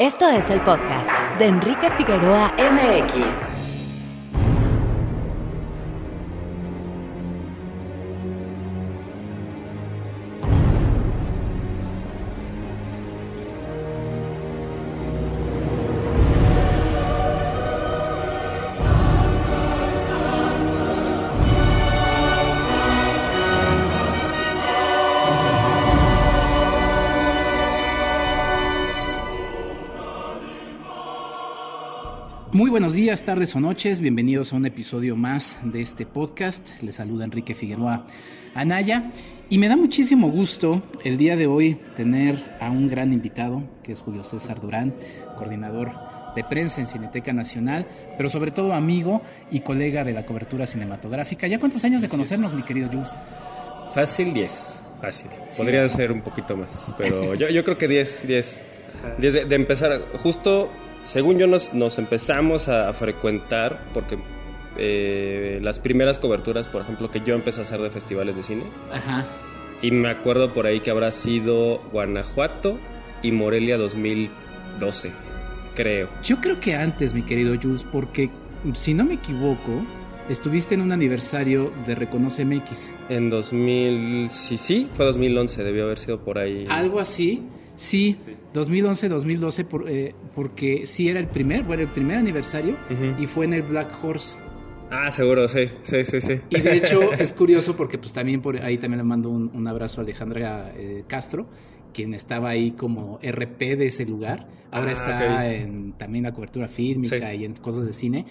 Esto es el podcast de Enrique Figueroa MX. Muy buenos días, tardes o noches, bienvenidos a un episodio más de este podcast. Les saluda Enrique Figueroa Anaya y me da muchísimo gusto el día de hoy tener a un gran invitado, que es Julio César Durán, coordinador de prensa en Cineteca Nacional, pero sobre todo amigo y colega de la cobertura cinematográfica. ¿Ya cuántos años de conocernos, mi querido Jules? Fácil 10, fácil. Podría ser un poquito más, pero yo, yo creo que 10, 10. 10 de, de empezar, justo según yo nos, nos empezamos a frecuentar porque eh, las primeras coberturas, por ejemplo, que yo empecé a hacer de festivales de cine. Ajá. Y me acuerdo por ahí que habrá sido Guanajuato y Morelia 2012, creo. Yo creo que antes, mi querido Jules, porque si no me equivoco, estuviste en un aniversario de Reconoce MX. En 2000, sí, sí, fue 2011, debió haber sido por ahí. Algo así. Sí, 2011, 2012, por, eh, porque sí era el primer, bueno, el primer aniversario y fue en el Black Horse. Ah, seguro, sí, sí, sí, sí. Y de hecho es curioso porque pues también por ahí también le mando un, un abrazo a Alejandra eh, Castro, quien estaba ahí como RP de ese lugar. Ahora Ah, está en también la cobertura fílmica Sí. y en cosas de cine.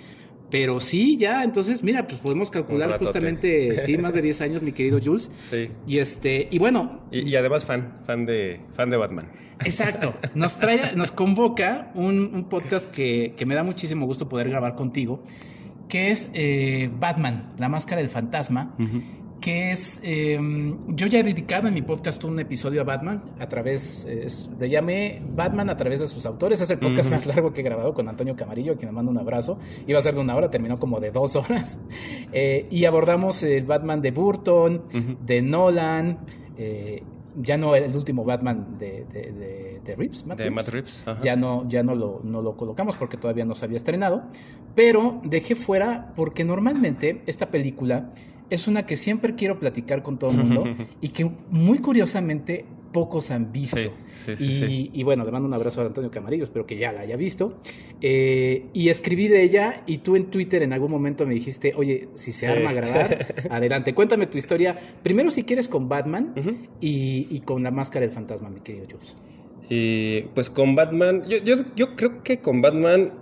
Pero sí, ya, entonces, mira, pues podemos calcular justamente, sí, más de 10 años, mi querido Jules. Sí. Y este, y bueno, Y, y además fan, fan de, fan de Batman. Exacto. Nos trae, nos convoca un, un podcast que, que me da muchísimo gusto poder grabar contigo, que es eh, Batman, la máscara del fantasma, que es, eh, yo ya he dedicado en mi podcast un episodio a Batman a través, es- le llamé Batman a través de sus autores, es el podcast más largo que he grabado con Antonio Camarillo, a quien le mando un abrazo, iba a ser de una hora, terminó como de dos horas, Eh, y abordamos el Batman de Burton, de Nolan, eh, ya no el último Batman de, de, de, de Reeves, Matt De Reeves. Matt Reeves. Ya no, ya no lo, no lo colocamos porque todavía no se había estrenado. Pero dejé fuera porque normalmente esta película es una que siempre quiero platicar con todo el mundo y que muy curiosamente pocos han visto. Sí, sí, sí, y, bueno, le mando un abrazo a Antonio Camarillo, espero que ya la haya visto. Eh, y escribí de ella y tú en Twitter en algún momento me dijiste, oye, si se arma a grabar, adelante, cuéntame tu historia. Primero si quieres con Batman y, y con la máscara del fantasma, mi querido Jules. Y pues con Batman, yo, yo, yo creo que con Batman,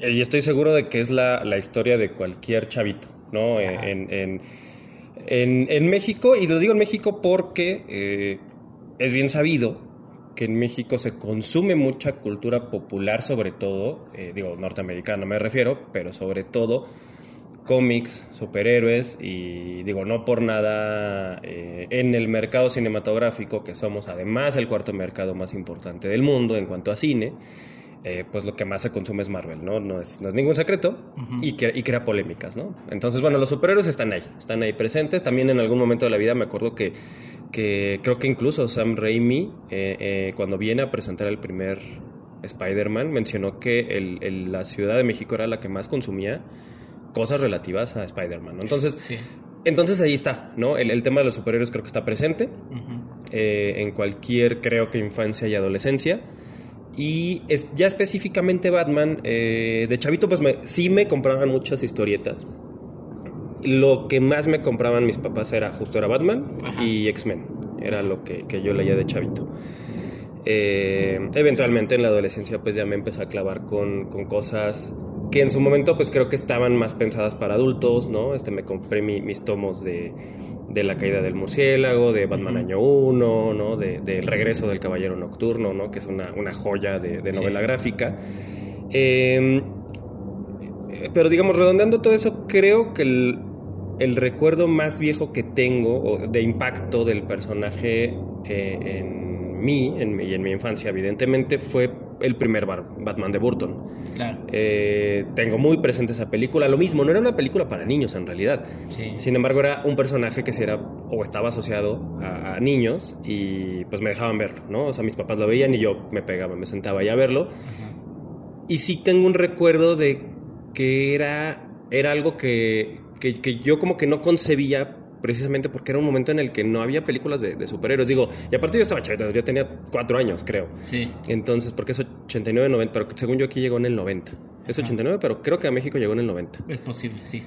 eh, y estoy seguro de que es la, la historia de cualquier chavito, ¿no? Eh. En, en, en, en México, y lo digo en México porque eh, es bien sabido que en México se consume mucha cultura popular, sobre todo, eh, digo, norteamericana me refiero, pero sobre todo cómics, superhéroes y digo, no por nada eh, en el mercado cinematográfico, que somos además el cuarto mercado más importante del mundo en cuanto a cine, eh, pues lo que más se consume es Marvel, ¿no? No es, no es ningún secreto y, crea, y crea polémicas, ¿no? Entonces, bueno, los superhéroes están ahí, están ahí presentes. También en algún momento de la vida me acuerdo que, que creo que incluso Sam Raimi, eh, eh, cuando viene a presentar el primer Spider-Man, mencionó que el- el- la Ciudad de México era la que más consumía cosas relativas a Spider-Man. ¿no? Entonces, Sí. entonces ahí está, ¿no? El, el tema de los superhéroes creo que está presente en cualquier, creo que infancia y adolescencia. Y es, ya específicamente Batman, eh, de chavito pues me- sí me compraban muchas historietas. Lo que más me compraban mis papás era justo era Batman Ajá. y X-Men. Era lo que, que yo leía de chavito. Eh, eventualmente en la adolescencia pues ya me empecé a clavar con, con cosas que en su momento pues creo que estaban más pensadas para adultos, ¿no? Este me compré mi- mis tomos de, de La caída del murciélago, de Batman año 1, ¿no? De, del regreso del caballero nocturno, ¿no? Que es una, una joya de, de Sí. novela gráfica. Eh, pero digamos, redondeando todo eso, creo que el, el recuerdo más viejo que tengo o de impacto del personaje eh, en, mí, en mi, y en mi infancia, evidentemente, fue el primer Batman de Burton. Claro. Eh, tengo muy presente esa película. Lo mismo, no era una película para niños en realidad. Sí. Sin embargo, era un personaje que sí era o estaba asociado a, a niños y pues me dejaban verlo, ¿no? O sea, mis papás lo veían y yo me pegaba, me sentaba ahí a verlo. Y sí tengo un recuerdo de que era, era algo que, que, que yo como que no concebía precisamente porque era un momento en el que no había películas de, de superhéroes. Digo, y aparte yo estaba chavito, yo tenía cuatro años, creo. Sí. Entonces, porque es 89, 90, pero según yo aquí llegó en el 90. Es Ajá. 89, pero creo que a México llegó en el 90. Es posible, sí.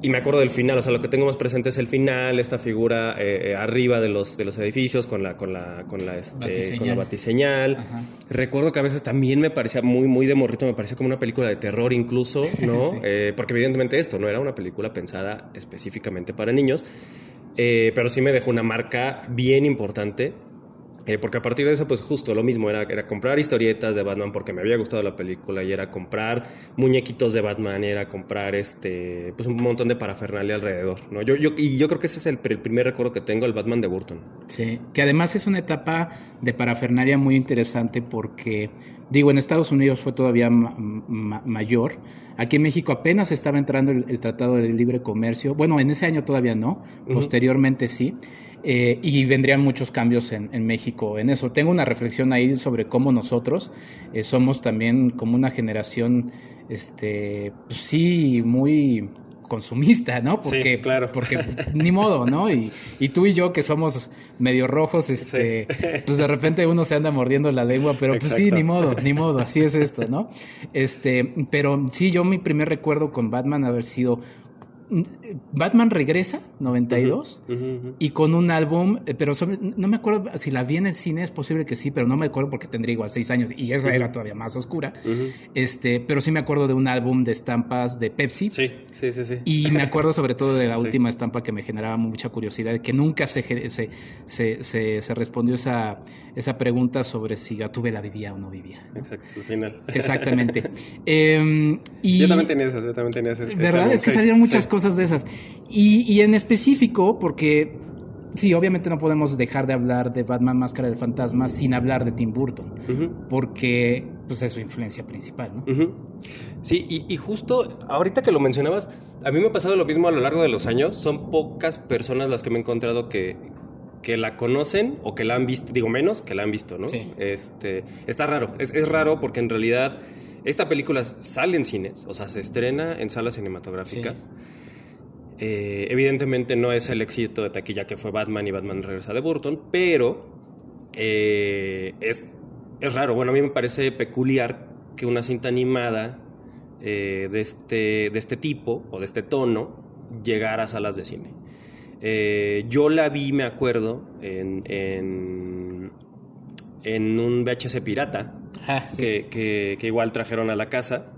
Y me acuerdo del final, o sea, lo que tengo más presente es el final, esta figura eh, eh, arriba de los, de los edificios con la, con la, con la, este, Batiseñal. con la batiseñal. Ajá. Recuerdo que a veces también me parecía muy, muy de morrito, me parecía como una película de terror incluso, ¿no? Sí. Eh, porque evidentemente esto no era una película pensada específicamente para niños, eh, pero sí me dejó una marca bien importante. Eh, porque a partir de eso, pues justo lo mismo, era, era comprar historietas de Batman porque me había gustado la película y era comprar muñequitos de Batman, y era comprar este, pues un montón de parafernalia alrededor, ¿no? Yo, yo, y yo creo que ese es el, pr- el primer recuerdo que tengo, el Batman de Burton. Sí, que además es una etapa de parafernaria muy interesante porque, digo, en Estados Unidos fue todavía ma- ma- mayor. Aquí en México apenas estaba entrando el, el Tratado de Libre Comercio. Bueno, en ese año todavía no, posteriormente sí. Eh, y vendrían muchos cambios en, en México en eso. Tengo una reflexión ahí sobre cómo nosotros eh, somos también como una generación, este, pues sí, muy consumista, ¿no? Sí, Porque, claro. porque ni modo, ¿no? Y, y tú y yo que somos medio rojos, este, pues de repente uno se anda mordiendo la lengua, pero pues sí, ni modo, ni modo, así es esto, ¿no? Este, pero sí, yo mi primer recuerdo con Batman haber sido Batman regresa, 92. Ujú, ujú. Y con un álbum, eh, pero sobre- no me acuerdo si la vi en el cine, es posible que sí, pero no me acuerdo porque tendría igual seis años y esa era todavía más oscura. Este, pero sí me acuerdo de un álbum de estampas de Pepsi. Sí, sí, sí, sí. Y me acuerdo sobre todo de la Sí. última estampa que me generaba mucha curiosidad, que nunca se, se, se, se- se respondió esa, esa pregunta sobre si Gatúbela vivía o no vivía. ¿no? Exacto, al final. Exactamente. Em, y, Yo también tenía esas, yo también tenía esas. ¿Verdad? Es que salieron muchas cosas de esas. Y, y en específico, porque sí, obviamente no podemos dejar de hablar de Batman Máscara del Fantasma sin hablar de Tim Burton, porque pues, es su influencia principal, ¿no? Sí, y, y justo ahorita que lo mencionabas, a mí me ha pasado lo mismo a lo largo de los años. Son pocas personas las que me he encontrado que, que la conocen o que la han visto, digo menos, que la han visto, ¿no? Sí. Este, está raro, es, es raro porque en realidad esta película sale en cines, o sea, se estrena en salas cinematográficas. Eh, evidentemente no es el éxito de taquilla que fue Batman y Batman Regresa de Burton, pero eh, es, es raro. Bueno, a mí me parece peculiar que una cinta animada eh, de, este, de este tipo o de este tono llegara a salas de cine. Yo la vi, me acuerdo, en, en, en un VHS pirata Ah, sí. que, que- que igual trajeron a la casa.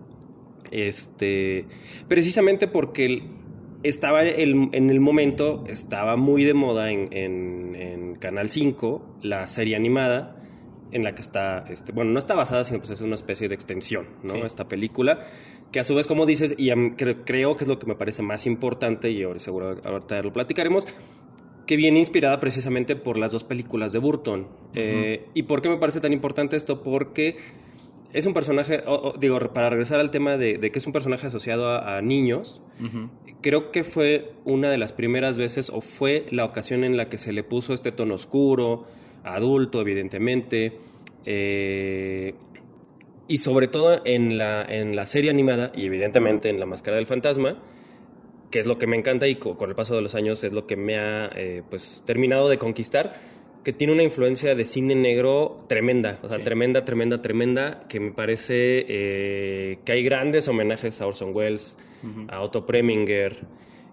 Este, precisamente porque el- estaba el- en el momento, estaba muy de moda en, en- en Canal 5, la serie animada, en la que está, este, bueno, no está basada, sino pues es una especie de extensión, ¿no? Sí. Esta película, que a su vez, como dices, y a mí cre- creo que es lo que me parece más importante, y ahora seguro ahorita lo platicaremos, que viene inspirada precisamente por las dos películas de Burton. Eh, ¿Y por qué me parece tan importante esto? Porque es un personaje, o- o, digo, para regresar al tema de, de que es un personaje asociado a, a niños, creo que fue una de las primeras veces o fue la ocasión en la que se le puso este tono oscuro, adulto, evidentemente, eh, y sobre todo en la, en la serie animada y evidentemente en La Máscara del Fantasma, que es lo que me encanta y co- con el paso de los años es lo que me ha eh, pues, terminado de conquistar, que tiene una influencia de cine negro tremenda, o sea, Sí. tremenda, tremenda, tremenda, que me parece eh, que hay grandes homenajes a Orson Welles, a Otto Preminger,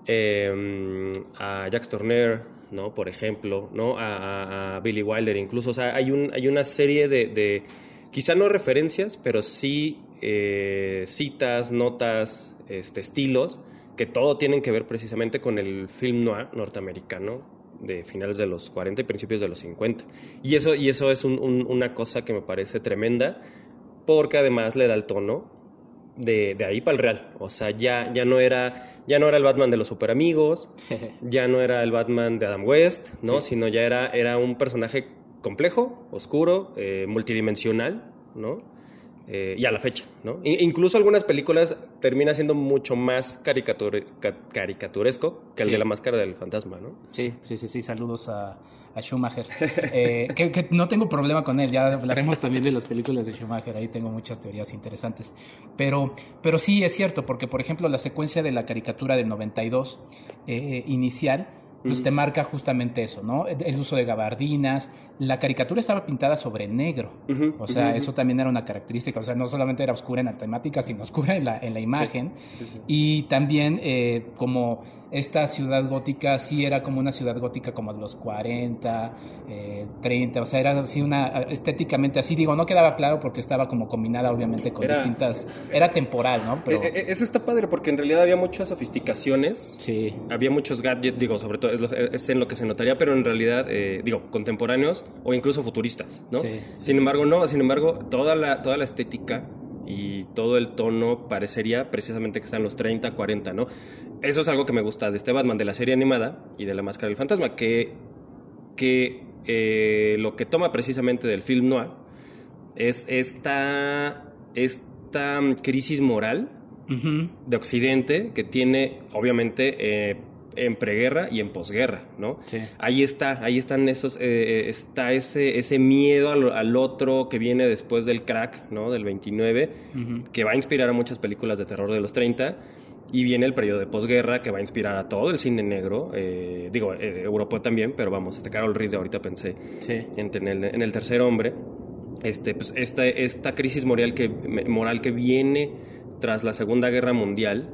eh, a Jacques Tourneur, ¿no? Por ejemplo, ¿no? A, a- a Billy Wilder incluso. O sea, hay, un, hay una serie de, de, quizá no referencias, pero sí eh, citas, notas, este, estilos, que todo tienen que ver precisamente con el film noir norteamericano de finales de los 40 y principios de los 50. Y eso, y eso es un- un- una cosa que me parece tremenda, porque además le da el tono de, de ahí para el real. O sea, ya, ya, no era, ya no era el Batman de los super amigos, ya no era el Batman de Adam West, ¿no? Sí. Sino ya era, era un personaje complejo, oscuro, eh, multidimensional, ¿no? Eh, y a la fecha, ¿no? incluso algunas películas termina siendo mucho más caricaturesco que el de la máscara del fantasma, ¿no? Sí, sí, sí, sí. Saludos a, Schumacher. Eh, que, no tengo problema con él, ya hablaremos también de las películas de Schumacher, ahí tengo muchas teorías interesantes. Pero, pero sí es cierto, porque por ejemplo la secuencia de la caricatura del 92 eh, inicial pues te marca justamente eso, ¿no? El uso de gabardinas. La caricatura estaba pintada sobre negro. o sea, eso también era una característica. O sea, no solamente era oscura en la temática, sino oscura en la, en la imagen. y también eh, como esta ciudad gótica sí era como una ciudad gótica como de los 40, 30, eh, o sea, era así una estéticamente así, digo, no quedaba claro porque estaba como combinada obviamente con distintas, era temporal, ¿no? Pero... Eh, eso está padre porque en realidad había muchas sofisticaciones, sí. había muchos gadgets, digo, sobre todo es, en lo que se notaría, pero en realidad, eh, digo, contemporáneos o incluso futuristas, ¿no? Sí, sin embargo, no, sin embargo, toda la, toda la estética y todo el tono parecería precisamente que están los 30, 40, ¿no? Eso es algo que me gusta de este Batman, de la serie animada y de la Máscara del Fantasma, que, que eh, lo que toma precisamente del film noir es esta, esta crisis moral de Occidente que tiene, obviamente, eh, en preguerra y en posguerra, ¿no? Sí. Ahí está, ahí están esos, eh, eh, está ese, ese miedo al, otro que viene después del crack, ¿no? Del 29, que va a inspirar a muchas películas de terror de los 30. Y viene el periodo de posguerra que va a inspirar a todo el cine negro. Eh, digo, Europa también, pero vamos, este Carol Reed ahorita pensé en, el, en, el, tercer hombre. Este, pues, esta, esta crisis moral que, moral que viene tras la Segunda Guerra Mundial,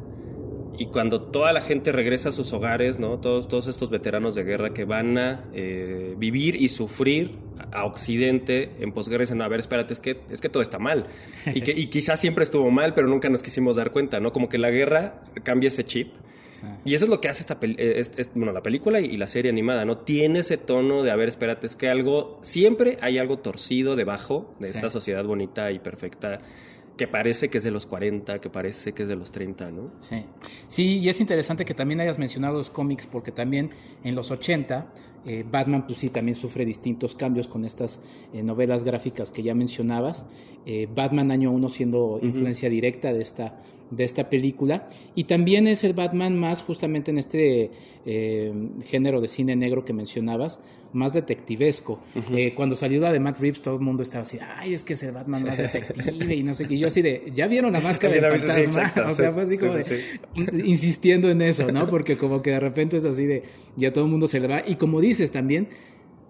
y cuando toda la gente regresa a sus hogares, ¿no? Todos, todos estos veteranos de guerra que van a eh, vivir y sufrir a Occidente en posguerra dicen, no, a ver, espérate, es que, es que todo está mal. Y, que, y quizás siempre estuvo mal, pero nunca nos quisimos dar cuenta, ¿no? Como que la guerra cambia ese chip. Y eso es lo que hace esta bueno, la película y, la serie animada, ¿no? Tiene ese tono de, a ver, espérate, es que algo, siempre hay algo torcido debajo de esta sociedad bonita y perfecta que parece que es de los 40, que parece que es de los 30, ¿no? Sí. Sí, y es interesante que también hayas mencionado los cómics, porque también en los 80 eh, Batman, pues sí, también sufre distintos cambios con estas eh, novelas gráficas que ya mencionabas. Eh, Batman año 1 siendo influencia directa de esta, de esta película. Y también es el Batman más justamente en este género de cine negro que mencionabas, más detectivesco. cuando salió la de Matt Reeves, todo el mundo estaba así, ay, es que es el Batman más detective y no sé qué. Yo así de, ¿ya vieron la máscara del fantasma? o sea, fue así como insistiendo en eso, ¿no? Porque como que de repente es así de, ya todo el mundo se le va. Y como dice, también,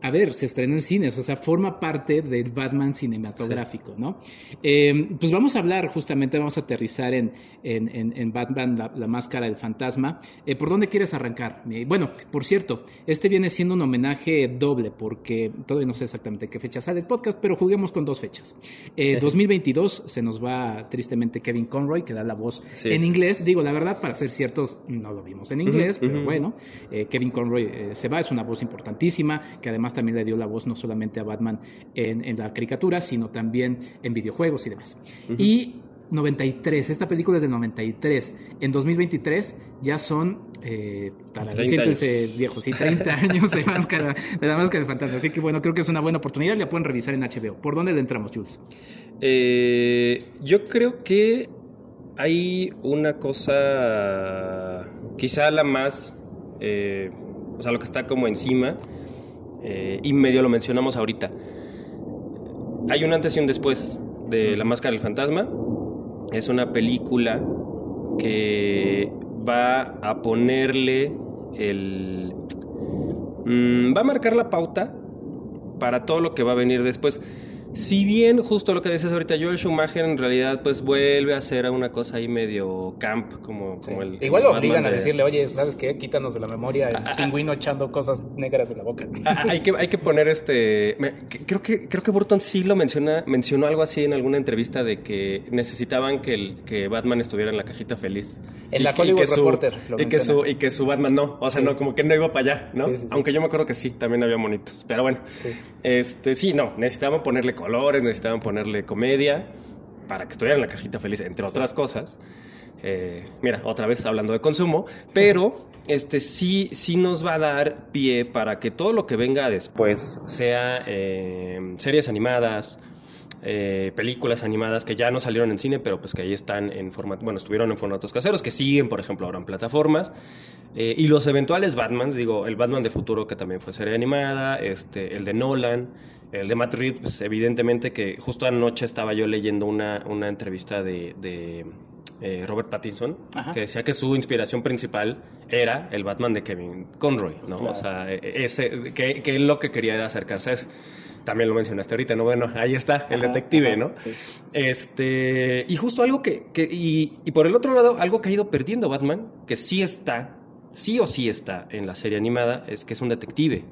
a ver, se estrenó en cines, o sea, forma parte del Batman cinematográfico, ¿no? Em, pues vamos a hablar, justamente, vamos a aterrizar en, en, Batman, la, máscara del fantasma. Eh, ¿Por dónde quieres arrancar? Bueno, por cierto, este viene siendo un homenaje doble, porque todavía no sé exactamente qué fecha sale el podcast, pero juguemos con dos fechas. 2022 eh, se nos va tristemente Kevin Conroy, que da la voz en inglés. Digo, la verdad, para ser ciertos, no lo vimos en inglés, pero bueno, eh, Kevin Conroy se va, es una voz importantísima, que además también le dio la voz no solamente a Batman en, la caricatura, sino también en videojuegos y demás. Y 93, esta película es del 93. En 2023 ya son, eh, para siéntense viejos, sí, 30 años de, máscara, de la máscara del fantasma. Así que bueno, creo que es una buena oportunidad, la pueden revisar en HBO. ¿Por dónde le entramos, Jules? Eh, yo creo que hay una cosa, quizá la más, eh, o sea, lo que está como encima, eh, y medio lo mencionamos ahorita. Hay un antes y un después de La Máscara del Fantasma. Es una película que va a ponerle el... Mm, va a marcar la pauta para todo lo que va a venir después. Si bien justo lo que dices ahorita, Joel Schumacher en realidad pues vuelve a hacer una cosa ahí medio camp, como, como el... Igual lo obligan a decirle, oye, ¿sabes qué? Quítanos de la memoria el ah, ah, pingüino echando cosas negras de la boca. Ah, hay, que, hay que poner este... creo, que, creo que Burton sí lo menciona, mencionó algo así en alguna entrevista de que necesitaban que, el, que Batman estuviera en la cajita feliz. En la Hollywood Reporter. y, que su, y que su Batman no, o sea, no, como que no iba para allá, ¿no? Aunque yo me acuerdo que sí, también había monitos. Pero bueno, este sí, no, necesitaban ponerle colores, necesitaban ponerle comedia para que estuviera en la cajita feliz, entre otras cosas. eh, mira, otra vez hablando de consumo, pero este sí, sí nos va a dar pie para que todo lo que venga después sea eh, series animadas, eh, películas animadas que ya no salieron en cine, pero pues que ahí están en formato, bueno, estuvieron en formatos caseros, que siguen, por ejemplo, ahora en plataformas. y los eventuales Batmans, digo, el Batman de futuro que también fue serie animada, este, el de Nolan, el de Matt Reeves, pues, evidentemente que justo anoche estaba yo leyendo una, una entrevista de eh, Robert Pattinson, que decía que su inspiración principal era el Batman de Kevin Conroy, ¿no? O sea, e, ese, que, que él lo que quería era acercarse a ese. También lo mencionaste ahorita, ¿no? Bueno, ahí está, el detective, ¿no? Este, y justo algo que, que y, y por el otro lado, algo que ha ido perdiendo Batman, que sí está, sí o sí está en la serie animada, es que es un detective.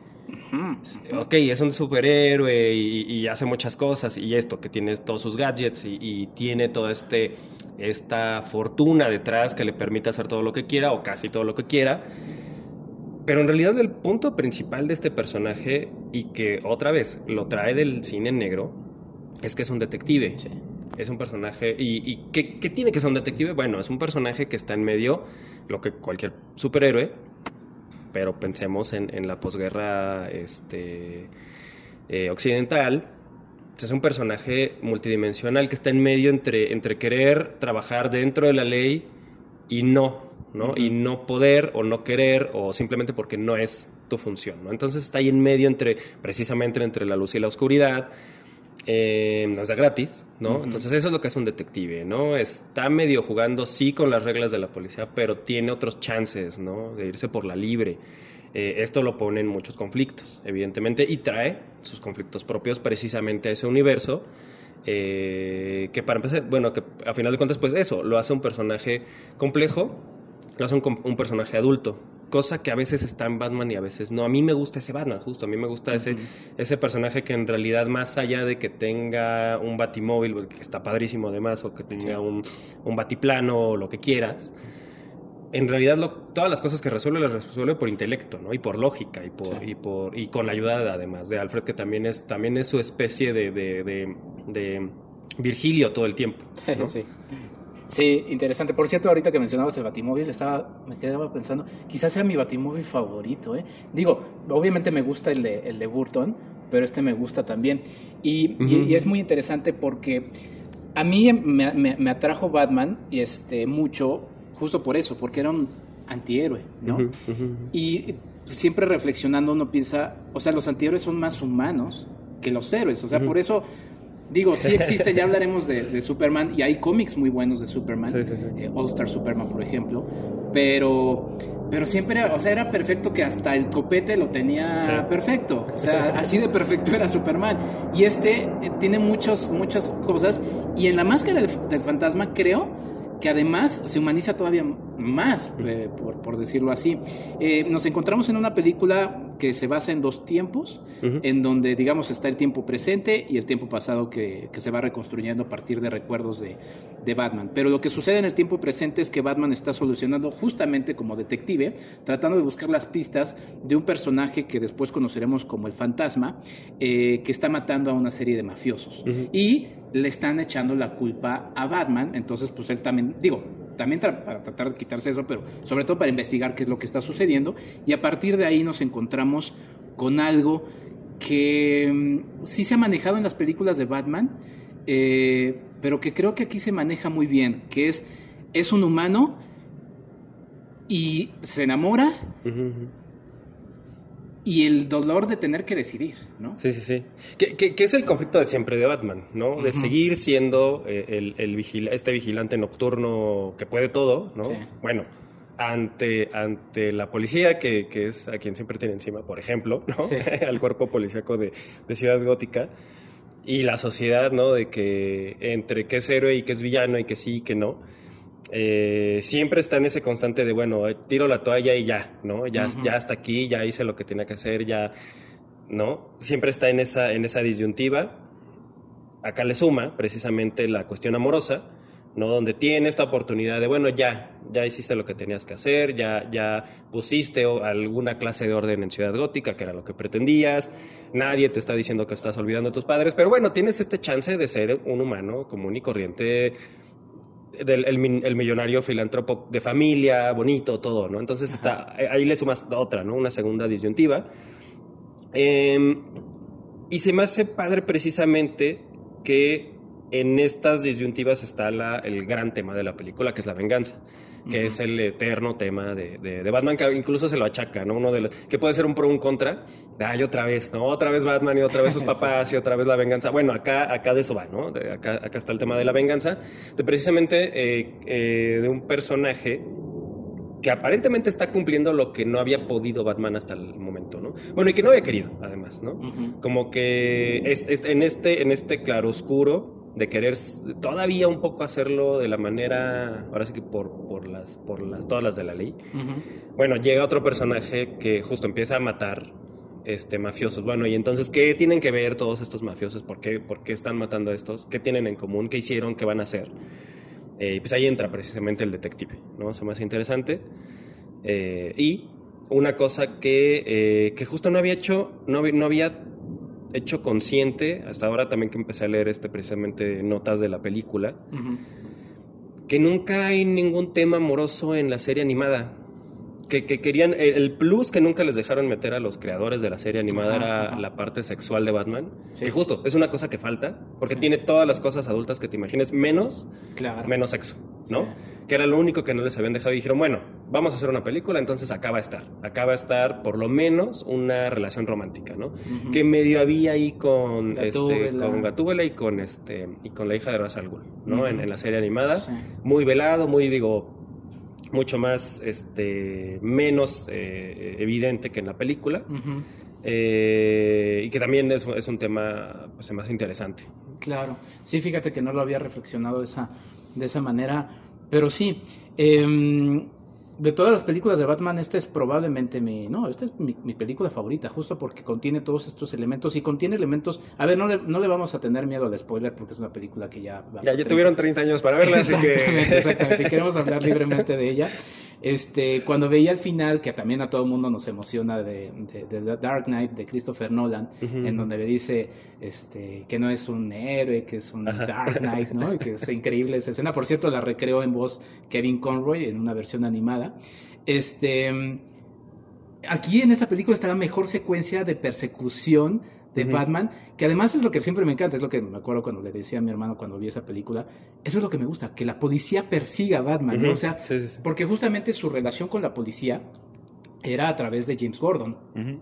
Ok, es un superhéroe y, hace muchas cosas y esto, que tiene todos sus gadgets y, tiene toda este, esta fortuna detrás que le permite hacer todo lo que quiera o casi todo lo que quiera. Pero en realidad el punto principal de este personaje y que otra vez lo trae del cine negro es que es un detective. Es un personaje. ¿Y, y ¿qué, qué tiene que ser un detective? Bueno, es un personaje que está en medio, lo que cualquier superhéroe, pero pensemos en, en la posguerra este, eh, occidental. Es un personaje multidimensional que está en medio entre, entre querer trabajar dentro de la ley y no, ¿no? Y no poder o no querer o simplemente porque no es tu función, ¿no? Entonces está ahí en medio entre, precisamente entre la luz y la oscuridad, eh, no es gratis, ¿no? Entonces eso es lo que es un detective, ¿no? Está medio jugando sí con las reglas de la policía, pero tiene otros chances, ¿no? De irse por la libre. Eh, esto lo pone en muchos conflictos, evidentemente, y trae sus conflictos propios precisamente a ese universo. Eh, que para empezar, bueno, que a final de cuentas, pues eso, lo hace un personaje complejo, lo hace un personaje adulto, cosa que a veces está en Batman y a veces no. A mí me gusta ese Batman, justo. A mí me gusta ese, ese personaje que en realidad, más allá de que tenga un batimóvil, que está padrísimo además, o que tenga un, un batiplano o lo que quieras, en realidad todas las cosas que resuelve las resuelve por intelecto, ¿no? Y por lógica y por, y por y con la ayuda además de Alfred que también es también es su especie de, de, de, Virgilio todo el tiempo. Sí. Sí, interesante. Por cierto, ahorita que mencionabas el Batimóvil, estaba, me quedaba pensando, quizás sea mi Batimóvil favorito. ¿eh? Digo, obviamente me gusta el de, el de Burton, pero este me gusta también. Y, y, es muy interesante porque a mí me, me, atrajo Batman y este, mucho justo por eso, porque era un antihéroe, ¿no? Y siempre reflexionando uno piensa, o sea, los antihéroes son más humanos que los héroes, o sea, por eso Digo, sí existe, ya hablaremos de, Superman y hay cómics muy buenos de Superman, eh, All Star Superman, por ejemplo, pero, pero siempre, era, o sea, era perfecto que hasta el copete lo tenía perfecto, o sea, así de perfecto era Superman. Y este eh, tiene muchos, muchas cosas y en la máscara del fantasma creo que además se humaniza todavía más, eh, por, decirlo así. Eh, nos encontramos en una película que se basa en dos tiempos, en donde, digamos, está el tiempo presente y el tiempo pasado que, se va reconstruyendo a partir de recuerdos de, de, Batman. Pero lo que sucede en el tiempo presente es que Batman está solucionando justamente como detective, tratando de buscar las pistas de un personaje que después conoceremos como el fantasma, eh, que está matando a una serie de mafiosos. Y le están echando la culpa a Batman, entonces pues él también, digo, también para tratar de quitarse eso, pero sobre todo para investigar qué es lo que está sucediendo. Y a partir de ahí nos encontramos con algo que mm, sí se ha manejado en las películas de Batman, eh, pero que creo que aquí se maneja muy bien, que es, es un humano y se enamora y el dolor de tener que decidir, ¿no? Sí, sí, sí. Que, es el conflicto de siempre de Batman, ¿no? De seguir siendo eh, el, el este vigilante nocturno que puede todo, ¿no? Bueno, ante, ante la policía, que, que, es a quien siempre tiene encima, por ejemplo, ¿no? Al cuerpo policíaco de, de Ciudad Gótica. Y la sociedad, ¿no? De que entre qué es héroe y qué es villano y que sí y que no eh, siempre está en ese constante de, bueno, tiro la toalla y ya, ¿no? Ya, ya hasta aquí, ya hice lo que tenía que hacer, ya, ¿no? Siempre está en esa, en esa disyuntiva. Acá le suma precisamente la cuestión amorosa, ¿no? Donde tiene esta oportunidad de, bueno, ya, ya hiciste lo que tenías que hacer, ya, ya pusiste alguna clase de orden en Ciudad Gótica, que era lo que pretendías, nadie te está diciendo que estás olvidando a tus padres, pero bueno, tienes este chance de ser un humano común y corriente del el, el millonario filántropo de familia, bonito, todo, ¿no? Entonces está, ahí le sumas otra, ¿no? Una segunda disyuntiva. Em, y se me hace padre precisamente que en estas disyuntivas está la, el gran tema de la película, que es la venganza, que es el eterno tema de, de, Batman, que incluso se lo achaca, ¿no? Uno de los, que puede ser un pro un contra. Ay, otra vez, ¿no? Otra vez Batman y otra vez sus papás y otra vez la venganza. Bueno, acá, acá de eso va, ¿no? acá, acá está el tema de la venganza, de precisamente eh, eh, de un personaje que aparentemente está cumpliendo lo que no había podido Batman hasta el momento, ¿no? Bueno, y que no había querido, además, ¿no? Como que en este, en este claroscuro de querer todavía un poco hacerlo de la manera, ahora sí que por, por las, por las, todas las de la ley. Bueno, llega otro personaje que justo empieza a matar este, mafiosos. Bueno, y entonces, ¿qué tienen que ver todos estos mafiosos? ¿Por qué, ¿Por qué están matando a estos? ¿Qué tienen en común? ¿Qué hicieron? ¿Qué van a hacer? Eh, pues ahí entra precisamente el detective, ¿no? Se me hace interesante. Eh, y una cosa que, eh, que, justo no había hecho, no, no, había hecho consciente, hasta ahora también que empecé a leer este, precisamente notas de la película, que nunca hay ningún tema amoroso en la serie animada que, querían, el plus que nunca les dejaron meter a los creadores de la serie animada era la parte sexual de Batman, que justo es una cosa que falta, porque tiene todas las cosas adultas que te imagines, menos, menos sexo, ¿no? Que era lo único que no les habían dejado y dijeron, bueno, vamos a hacer una película, entonces acaba de estar, acaba de estar por lo menos una relación romántica, ¿no? Que medio había ahí con, este, con Gatúbela y con, este, y con la hija de Ra's al Ghul, ¿no? en, en, la serie animada, muy velado, muy, digo, mucho más, este, menos eh, evidente que en la película. Eh, y que también es, es un tema pues, más interesante. Claro, sí, fíjate que no lo había reflexionado de esa, de esa manera, pero sí, eh, de todas las películas de Batman, esta es probablemente mi, no, esta es mi, película favorita, justo porque contiene todos estos elementos y contiene elementos, a ver, no le, no le vamos a tener miedo al spoiler porque es una película que ya... Ya, ya tuvieron 30 años para verla, así que... Exactamente, exactamente, queremos hablar libremente de ella. Este, cuando veía el final, que también a todo el mundo nos emociona de, de, The Dark Knight de Christopher Nolan, en donde le dice este, que no es un héroe, que es un Dark Knight, ¿no? que es increíble esa escena. Por cierto, la recreó en voz Kevin Conroy en una versión animada. Este, aquí en esta película está la mejor secuencia de persecución de Batman, que además es lo que siempre me encanta, es lo que me acuerdo cuando le decía a mi hermano cuando vi esa película, eso es lo que me gusta, que la policía persiga a Batman, ¿no? O sea, porque justamente su relación con la policía era a través de James Gordon,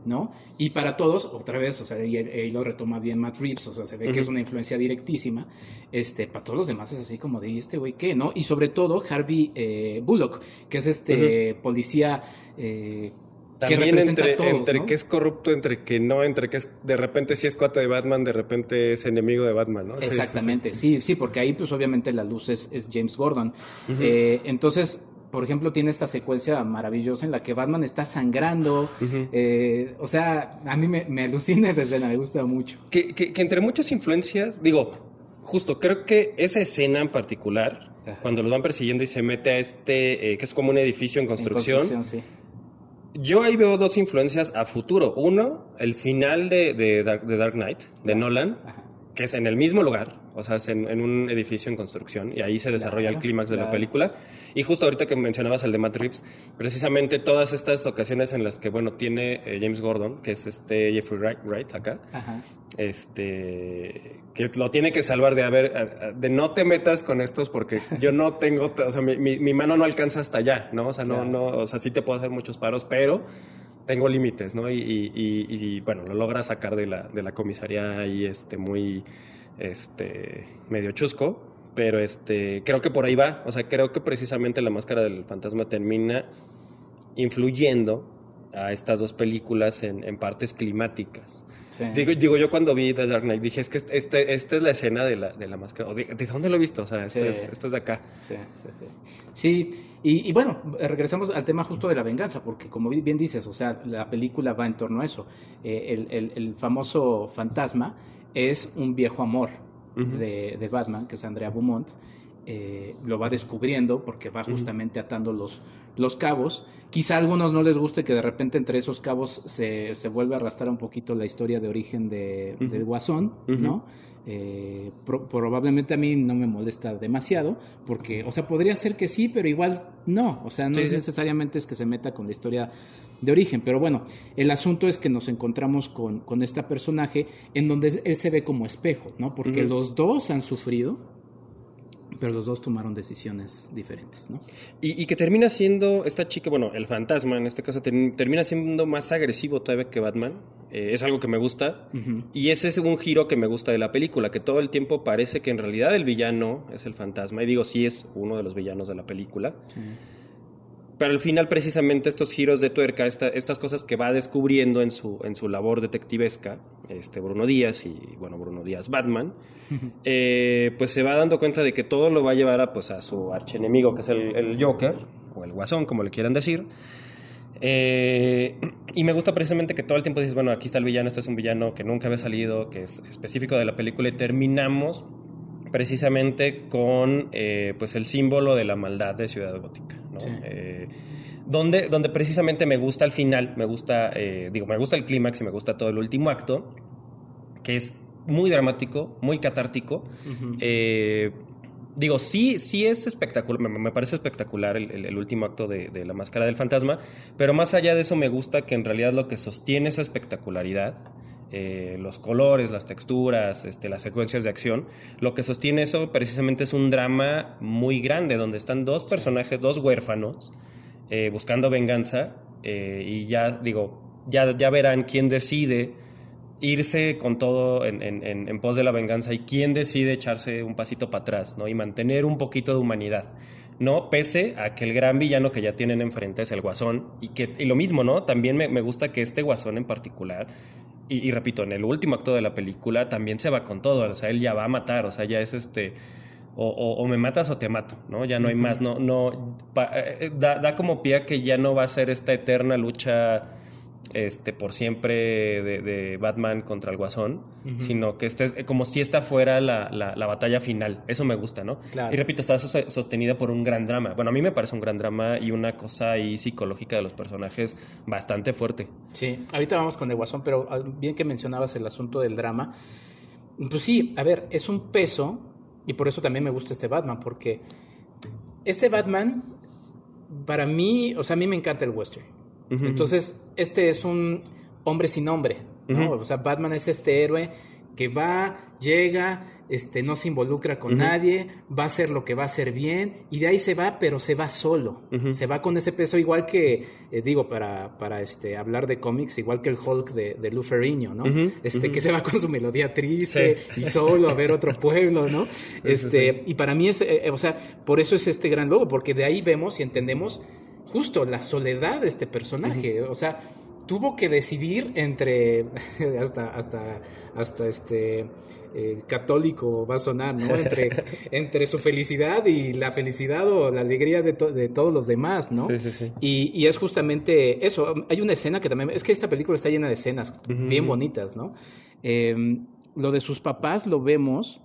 ¿no? Y para todos, otra vez, o sea, y lo retoma bien Matt Reeves, o sea, se ve que es una influencia directísima, este, para todos los demás es así como de, este güey qué? ¿No? Y sobre todo Harvey eh, Bullock, que es este policía... Eh, también entre, entre que es corrupto, entre que no, entre que es de repente sí es cuate de Batman, de repente es enemigo de Batman, ¿no? Exactamente, sí, sí, porque ahí pues obviamente la luz es, James Gordon. Eh, entonces, por ejemplo, tiene esta secuencia maravillosa en la que Batman está sangrando. Eh, o sea, a mí me, alucina esa escena, me gusta mucho. Que, que, entre muchas influencias, digo, justo, creo que esa escena en particular, cuando los van persiguiendo y se mete a este, eh, que es como un edificio en construcción. En construcción sí yo ahí veo dos influencias a futuro. Uno, el final de, de, Dark, Knight, de Nolan, que es en el mismo lugar, o sea, es en, un edificio en construcción, y ahí se desarrolla el clímax de la película. Y justo ahorita que mencionabas el de Matt Reeves, precisamente todas estas ocasiones en las que, bueno, tiene eh, James Gordon, que es este Jeffrey Wright, acá, este que lo tiene que salvar de, a ver, de no te metas con estos porque yo no tengo, o sea, mi, mi, mano no alcanza hasta allá, ¿no? O sea, no, no, o sea, sí te puedo hacer muchos paros, pero tengo límites, ¿no? Y, y, y, bueno, lo logra sacar de la, de la comisaría ahí, este, muy, este, medio chusco, pero este, creo que por ahí va, o sea, creo que precisamente la máscara del fantasma termina influyendo a estas dos películas en, en partes climáticas. Digo, digo, yo cuando vi The Dark Knight dije, es que este, este esta es la escena de la, de la máscara. De, de, dónde lo he visto? O sea, esto, es, esto es, de acá. Sí, sí, sí. Sí, y, y, bueno, regresamos al tema justo de la venganza, porque como bien dices, o sea, la película va en torno a eso. Eh, el, el, el, famoso fantasma es un viejo amor de, de, Batman, que es Andrea Beaumont. Eh, lo va descubriendo porque va justamente atando los, los cabos. Quizá a algunos no les guste que de repente entre esos cabos se, se vuelva a arrastrar un poquito la historia de origen de, del guasón, ¿no? Eh, probablemente a mí no me molesta demasiado, porque, o sea, podría ser que sí, pero igual no, o sea, no es necesariamente es que se meta con la historia de origen, pero bueno, el asunto es que nos encontramos con, con este personaje en donde él se ve como espejo, ¿no? Porque los dos han sufrido, pero los dos tomaron decisiones diferentes, ¿no? Y, que termina siendo esta chica, bueno, el fantasma en este caso, termina siendo más agresivo todavía que Batman. Eh, es algo que me gusta. Y ese es un giro que me gusta de la película, que todo el tiempo parece que en realidad el villano es el fantasma. Y digo, sí es uno de los villanos de la película. Sí. Pero al final, precisamente, estos giros de tuerca, estas cosas que va descubriendo en su, en su labor detectivesca, este Bruno Díaz y, bueno, Bruno Díaz Batman, eh, pues se va dando cuenta de que todo lo va a llevar a, pues, a su archenemigo, que es el, Joker, o el Guasón, como le quieran decir. Eh, y me gusta precisamente que todo el tiempo dices, bueno, aquí está el villano, este es un villano que nunca había salido, que es específico de la película, y terminamos precisamente con eh, pues el símbolo de la maldad de Ciudad Gótica, eh, donde, donde precisamente me gusta al final, me gusta, eh, digo, me gusta el clímax y me gusta todo el último acto, que es muy dramático, muy catártico. digo, sí, sí es espectacular, me, parece espectacular el, último acto de, de, La Máscara del Fantasma, pero más allá de eso me gusta que en realidad lo que sostiene esa espectacularidad eh, los colores, las texturas, este, las secuencias de acción. Lo que sostiene eso precisamente es un drama muy grande, donde están dos personajes, dos huérfanos, eh, buscando venganza, eh, y ya digo, ya, ya verán quién decide irse con todo en, en, pos de la venganza y quién decide echarse un pasito para atrás, ¿no? Y mantener un poquito de humanidad. ¿No? Pese a que el gran villano que ya tienen enfrente es el Guasón. Y que y lo mismo, ¿no? También me, me, gusta que este Guasón en particular y, repito, en el último acto de la película también se va con todo, o sea, él ya va a matar, o sea, ya es este, o, me matas o te mato, ¿no? Ya no hay más, no, no, eh, eh, da, da, como pie a que ya no va a ser esta eterna lucha este, por siempre de, Batman contra el Guasón, sino que este es como si esta fuera la, la, batalla final. Eso me gusta, ¿no? Y repito, está sostenida por un gran drama. Bueno, a mí me parece un gran drama y una cosa ahí psicológica de los personajes bastante fuerte. Sí, ahorita vamos con el Guasón, pero ah, bien que mencionabas el asunto del drama. Pues sí, a ver, es un peso y por eso también me gusta este Batman, porque este Batman, para mí, o sea, a mí me encanta el western. Entonces, este es un hombre sin nombre, ¿no? O sea, Batman es este héroe que va, llega, este, no se involucra con nadie, va a hacer lo que va a hacer bien, y de ahí se va, pero se va solo. Se va con ese peso, igual que, eh, digo, para, para este, hablar de cómics, igual que el Hulk de, de Lou Ferrigno, ¿no? este, que se va con su melodía triste y solo a ver otro pueblo, ¿no? Este, y para mí es, eh, eh, o sea, por eso es este gran logo, porque de ahí vemos y entendemos justo la soledad de este personaje. O sea, tuvo que decidir entre hasta hasta hasta este eh, católico va a sonar, ¿no? Entre, entre su felicidad y la felicidad o la alegría de, de todos los demás, ¿no? Sí, sí, sí. Y, y, es justamente eso. Hay una escena que también es que esta película está llena de escenas bien bonitas, ¿no? Em, lo de sus papás lo vemos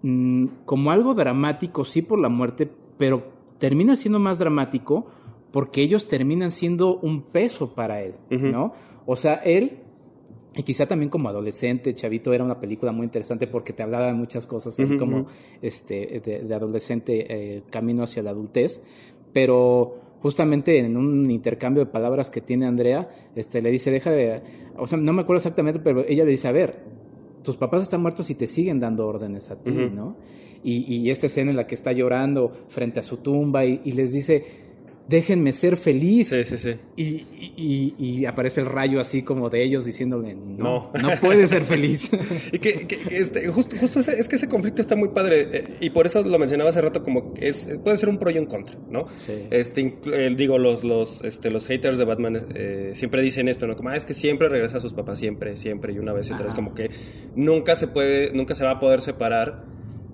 mm, como algo dramático, sí, por la muerte, pero termina siendo más dramático porque ellos terminan siendo un peso para él, ¿no? O sea, él, y quizá también como adolescente, Chavito era una película muy interesante porque te hablaba de muchas cosas, como este, de, adolescente eh, camino hacia la adultez, pero justamente en un intercambio de palabras que tiene Andrea, este, le dice, deja de, o sea, no me acuerdo exactamente, pero ella le dice, a ver, tus papás están muertos y te siguen dando órdenes a ti, ¿no? Y, esta escena en la que está llorando frente a su tumba y les dice, déjenme ser feliz. Sí, sí, sí. Y, aparece el rayo así como de ellos diciéndole, no, no, puede ser feliz. y que, este, justo, justo es que ese conflicto está muy padre eh, y por eso lo mencionaba hace rato como es, puede ser un pro y un contra, ¿no? Sí. Este, digo, los, los, este, los haters de Batman eh, siempre dicen esto, ¿no? Como, ah, es que siempre regresa a sus papás, siempre, siempre, y una vez y otra vez, como que nunca se puede, nunca se va a poder separar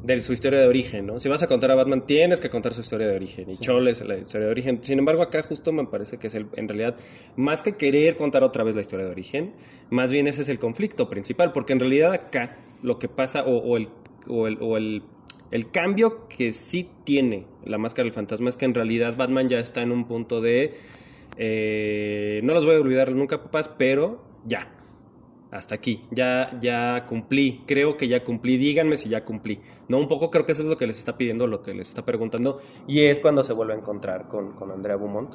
de su historia de origen, ¿no? Si vas a contar a Batman, tienes que contar su historia de origen. Y sí. es la historia de origen. Sin embargo, acá justo me parece que es el, en realidad, más que querer contar otra vez la historia de origen, más bien ese es el conflicto principal, porque en realidad acá lo que pasa, o, el, o, el, El cambio que sí tiene la máscara del fantasma es que en realidad Batman ya está en un punto de... eh, no los voy a olvidar nunca, papás, pero ya. Hasta aquí. Ya, ya cumplí. Creo que ya cumplí. Díganme si ya cumplí. No, un poco creo que eso es lo que les está pidiendo, lo que les está preguntando. Y es cuando se vuelve a encontrar con, con Andrea Beaumont.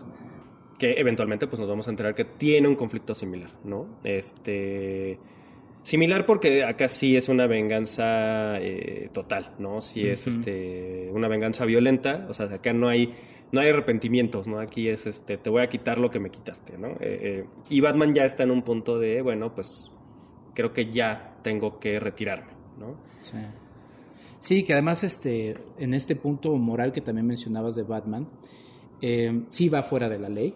Que eventualmente pues nos vamos a enterar que tiene un conflicto similar, ¿no? Este... Similar porque acá sí es una venganza eh, total, ¿no? Sí es este, una venganza violenta, o sea, acá no hay, no hay arrepentimientos, ¿no? Aquí es, este, te voy a quitar lo que me quitaste, ¿no? Eh, eh, y Batman ya está en un punto de, bueno, pues creo que ya tengo que retirarme, ¿no? Sí. Sí, que además este, en este punto moral que también mencionabas de Batman, eh, sí va fuera de la ley,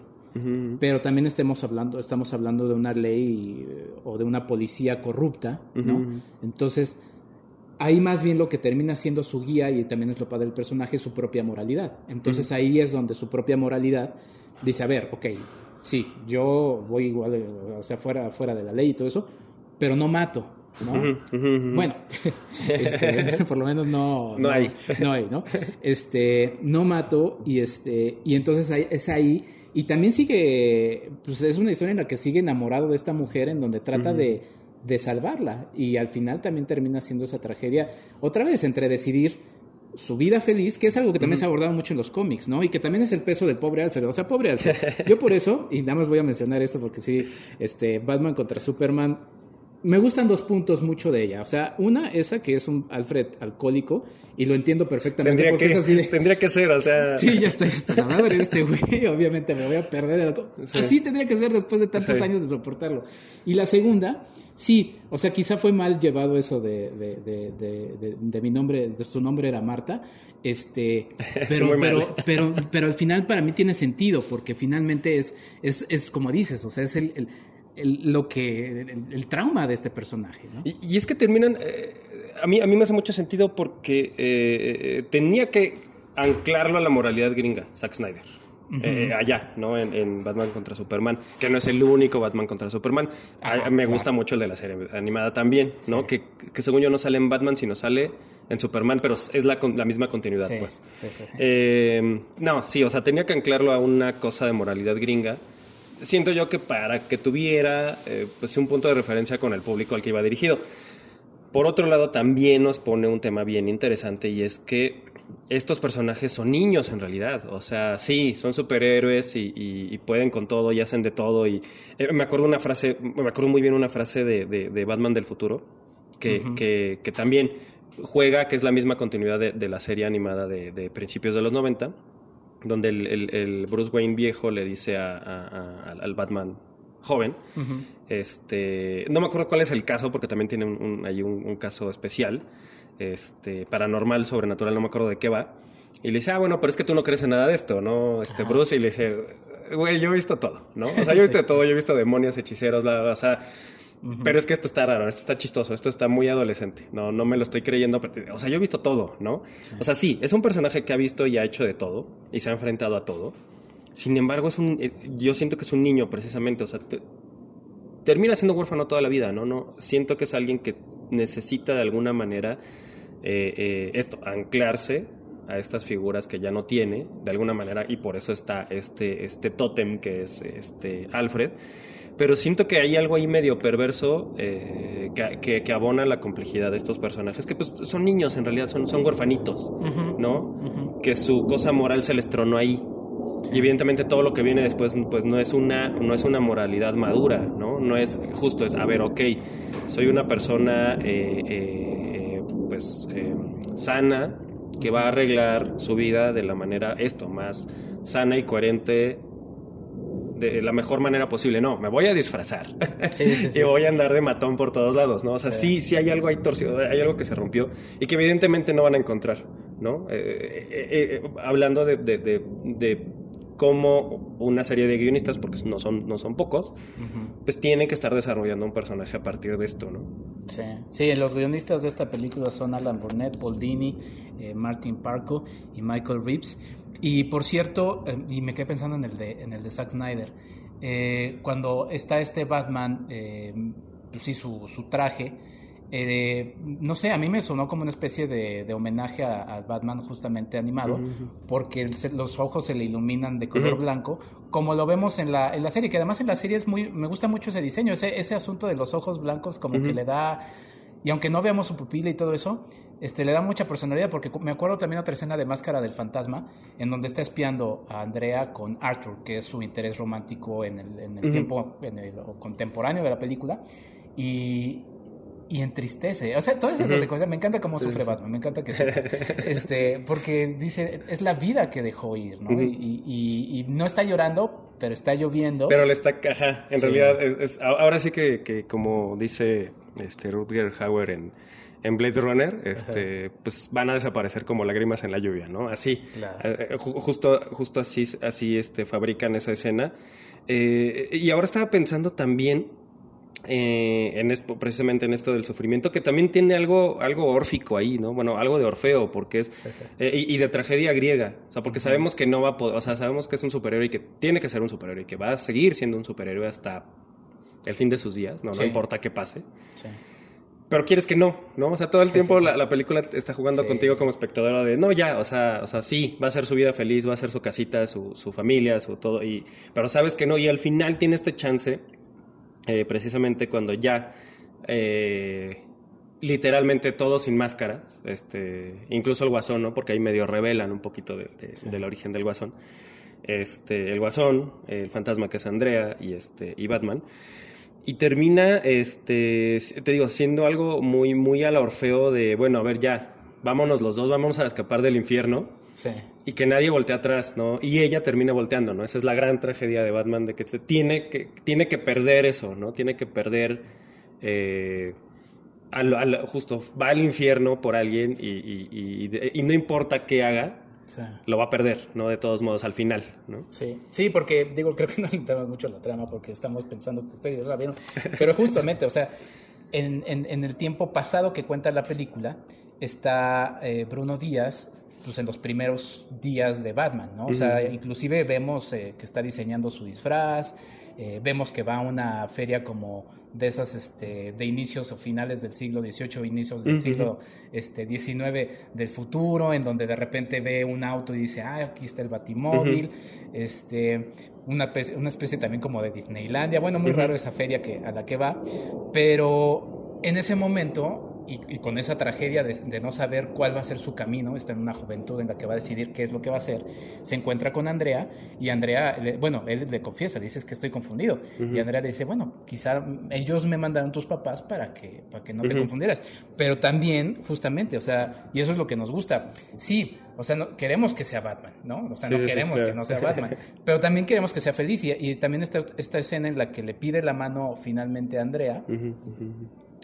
pero también estemos hablando, estamos hablando de una ley eh, o de una policía corrupta, ¿no? Entonces, ahí más bien lo que termina siendo su guía, y también es lo padre del personaje, es su propia moralidad. Entonces ahí es donde su propia moralidad dice, a ver, ok, sí, yo voy igual, eh, o sea, fuera, fuera de la ley y todo eso, pero no mato, ¿no? Bueno, este, por lo menos no, No hay. no hay, ¿no? Este, no mato y este, y entonces ahí- es ahí y también sigue, pues es una historia en la que sigue enamorado de esta mujer en donde trata de, de salvarla y al final también termina siendo esa tragedia otra vez entre decidir su vida feliz, que es algo que también se ha abordado mucho en los cómics, ¿no? Y que también es el peso del pobre Alfred. O sea, pobre Alfred. Yo por eso, y nada más voy a mencionar esto porque sí, este, Batman contra Superman, me gustan dos puntos mucho de ella. O sea, una, esa que es un Alfred alcohólico, y lo entiendo perfectamente tendría, porque que, es así de... tendría que ser, o sea... Sí, ya estoy hasta la madre de este güey. Obviamente me voy a perder. el. Sí. Así tendría que ser después de tantos Sí. años de soportarlo. Y la segunda, sí, o sea, quizá fue mal llevado eso de, de, de, de- de- de mi nombre, de su nombre era Marta. Este, pero, pero, pero, pero al final para mí tiene sentido, porque finalmente es, es, es como dices, o sea, es el, el- el- lo que, el, el trauma de este personaje, ¿no? Y, y es que terminan. eh, a, mí, a mí me hace mucho sentido porque eh, tenía que anclarlo a la moralidad gringa, Zack Snyder. Eh, allá, ¿no? En, en Batman contra Superman, que no es el único Batman contra Superman. A- me claro. gusta mucho el de la serie animada también, ¿no? Sí. Que, que según yo no sale en Batman, sino sale en Superman, pero es la, la misma continuidad, Sí, pues. sí. Eh, no, sí, o sea, tenía que anclarlo a una cosa de moralidad gringa. Siento yo que para que tuviera eh, pues un punto de referencia con el público al que iba dirigido. Por otro lado, también nos pone un tema bien interesante y es que estos personajes son niños en realidad. O sea, sí, son superhéroes y, y- y pueden con todo y hacen de todo. Y eh, me acuerdo una frase, me acuerdo muy bien una frase de, de- de Batman del futuro que, que- que también juega, que es la misma continuidad de, de la serie animada de, de principios de los 90, donde el, el- el Bruce Wayne viejo le dice a- a- a- al Batman joven, este, no me acuerdo cuál es el caso, porque también tiene un, un- hay un, un caso especial, este, paranormal, sobrenatural, no me acuerdo de qué va. Y le dice, ah, bueno, pero es que tú no crees en nada de esto, ¿no? Este, Ajá. Bruce, y le dice, güey, yo he visto todo, ¿no? O sea, yo he visto Sí. todo, yo he visto demonios, hechiceros, bla, bla, bla, o sea, Pero es que esto está raro, esto está chistoso, esto está muy adolescente, no, no me lo estoy creyendo, pero- o sea, yo he visto todo, ¿no? O sea, sí, es un personaje que ha visto y ha hecho de todo, y se ha enfrentado a todo. Sin embargo, es un, eh, yo siento que es un niño precisamente, o sea, te- termina siendo huérfano toda la vida, ¿no? no Siento que es alguien que necesita de alguna manera eh, eh, esto, anclarse a estas figuras que ya no tiene, de alguna manera, y por eso está este, este tótem que es este Alfred. Pero siento que hay algo ahí medio perverso eh, que, que- que abona la complejidad de estos personajes, que pues son niños en realidad, son, son huerfanitos, Ujú. ¿no? Ujú. que su cosa moral se les tronó ahí. Y evidentemente todo lo que viene después pues no es una no es una moralidad madura, ¿no? No es justo, es, a ver, ok, soy una persona eh, eh, eh, pues eh, sana que va a arreglar su vida de la manera, esto, más sana y coherente de la mejor manera posible. No, me voy a disfrazar. Sí, sí, sí. y voy a andar de matón por todos lados, ¿no? O sea, Sí. sí, hay algo ahí torcido, hay algo que se rompió y que evidentemente no van a encontrar, ¿no? Eh, eh, eh, hablando de, de, de, una serie de guionistas, porque no son, no son pocos, pues tienen que estar desarrollando un personaje a partir de esto, ¿no? Sí, sí, los guionistas de esta película son Alan Burnett, Paul Dini, eh, Martin Parco y Michael Reeves. Y por cierto, eh, y me quedé pensando en el de, en el de Zack Snyder, eh, cuando está este Batman, eh, pues sí, su, su traje, eh, no sé, a mí me sonó como una especie de, homenaje a, Batman justamente animado, porque los ojos se le iluminan de color blanco, como lo vemos en la, en la serie, que además en la serie es muy, me gusta mucho ese diseño, ese, ese asunto de los ojos blancos como que le da, y aunque no veamos su pupila y todo eso, este, le da mucha personalidad, porque me acuerdo también otra escena de Máscara del Fantasma, en donde está espiando a Andrea con Arthur, que es su interés romántico en el, en el tiempo en el, contemporáneo de la película, y, y entristece. O sea, todas esas cosas. Me encanta cómo sufre Batman. Me encanta que sufre. este, porque dice, es la vida que dejó ir, ¿no? y, y, no está llorando, pero está lloviendo. Pero le está, ajá, en realidad, es, ahora sí que, que, como dice este Rutger Hauer en, en Blade Runner, este, pues van a desaparecer como lágrimas en la lluvia, ¿no? Así, eh, eh, justo, justo así, así este, fabrican esa escena. Eh, y ahora estaba pensando también eh, en precisamente en esto del sufrimiento, que también tiene algo, algo órfico ahí, ¿no? Bueno, algo de Orfeo, porque es. Eh, y, de tragedia griega. O sea, porque sabemos que no va a poder. O sea, sabemos que es un superhéroe y que tiene que ser un superhéroe y que va a seguir siendo un superhéroe hasta el fin de sus días, ¿no? No importa qué pase. Pero quieres que no, ¿no? O sea, todo el tiempo la, película está jugando contigo como espectadora de, no, ya, o sea, o sea, sí, va a ser su vida feliz, va a ser su casita, su, su familia, su todo, y, pero sabes que no, y al final tiene este chance eh, precisamente cuando ya eh, literalmente todos sin máscaras, este, incluso el guasón, ¿no? Porque ahí medio revelan un poquito del origen del guasón. Este, el guasón, el fantasma que es Andrea y este y Batman. Y termina, este, te digo, siendo algo muy, muy a la Orfeo de, bueno, a ver, ya, vámonos los dos, vamos a escapar del infierno. Y que nadie voltee atrás, ¿no? Y ella termina volteando, ¿no? Esa es la gran tragedia de Batman, de que se tiene que, tiene que perder eso, ¿no? Tiene que perder... Eh, al, justo va al infierno por alguien y, y, no importa qué haga, lo va a perder, ¿no? De todos modos, al final, ¿no? Sí, sí, porque digo, creo que no entramos mucho la trama porque estamos pensando que ustedes la vieron, pero justamente, o sea, en, en, el tiempo pasado que cuenta la película está eh, Bruno Díaz pues, en los primeros días de Batman, ¿no? O sea, inclusive vemos eh, que está diseñando su disfraz, eh, vemos que va a una feria como de esas este, de inicios o finales del siglo XVIII, inicios del siglo este, XIX del futuro, en donde de repente ve un auto y dice, ah, aquí está el batimóvil, este, una, una especie también como de Disneylandia, bueno, muy raro esa feria que, a la que va, pero en ese momento y, con esa tragedia de, no saber cuál va a ser su camino, está en una juventud en la que va a decidir qué es lo que va a hacer, se encuentra con Andrea y Andrea, bueno, él le confiesa, le dice que estoy confundido. Y Andrea le dice, bueno, quizá ellos me mandaron tus papás para que, para que no te confundieras. Pero también, justamente, o sea, y eso es lo que nos gusta. Sí, o sea, no, queremos que sea Batman, ¿no? O sea, no queremos que no sea Batman, pero también queremos que sea feliz. Y, también esta, esta escena en la que le pide la mano finalmente a Andrea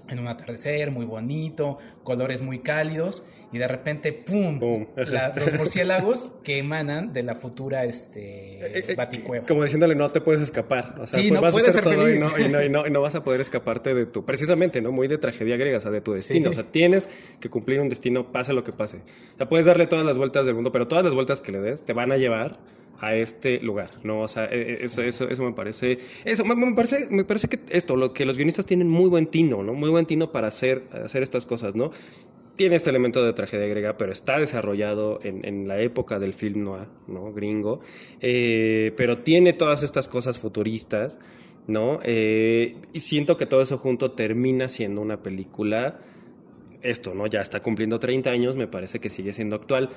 en un atardecer muy bonito, colores muy cálidos y de repente ¡pum! los murciélagos que emanan de la futura este, eh, eh, baticueva. Como diciéndole, no te puedes escapar. O sea, sí, pues no vas puedes a ser todo y no, y, no, y, no, vas a poder escaparte de tu... Precisamente, ¿no? Muy de tragedia griega, o sea, de tu destino. O sea, tienes que cumplir un destino, pase lo que pase. O sea, puedes darle todas las vueltas del mundo, pero todas las vueltas que le des te van a llevar a este lugar, ¿no? O sea, e, e, eso, eso, eso me parece, eso me, parece, me parece que esto, lo que los guionistas tienen muy buen tino, ¿no? Muy buen tino para hacer, hacer estas cosas, ¿no? Tiene este elemento de tragedia griega, pero está desarrollado en, en la época del film noir, ¿no? Gringo, eh, pero tiene todas estas cosas futuristas, ¿no? Eh, y siento que todo eso junto termina siendo una película, esto, ¿no? Ya está cumpliendo 30 años, me parece que sigue siendo actual.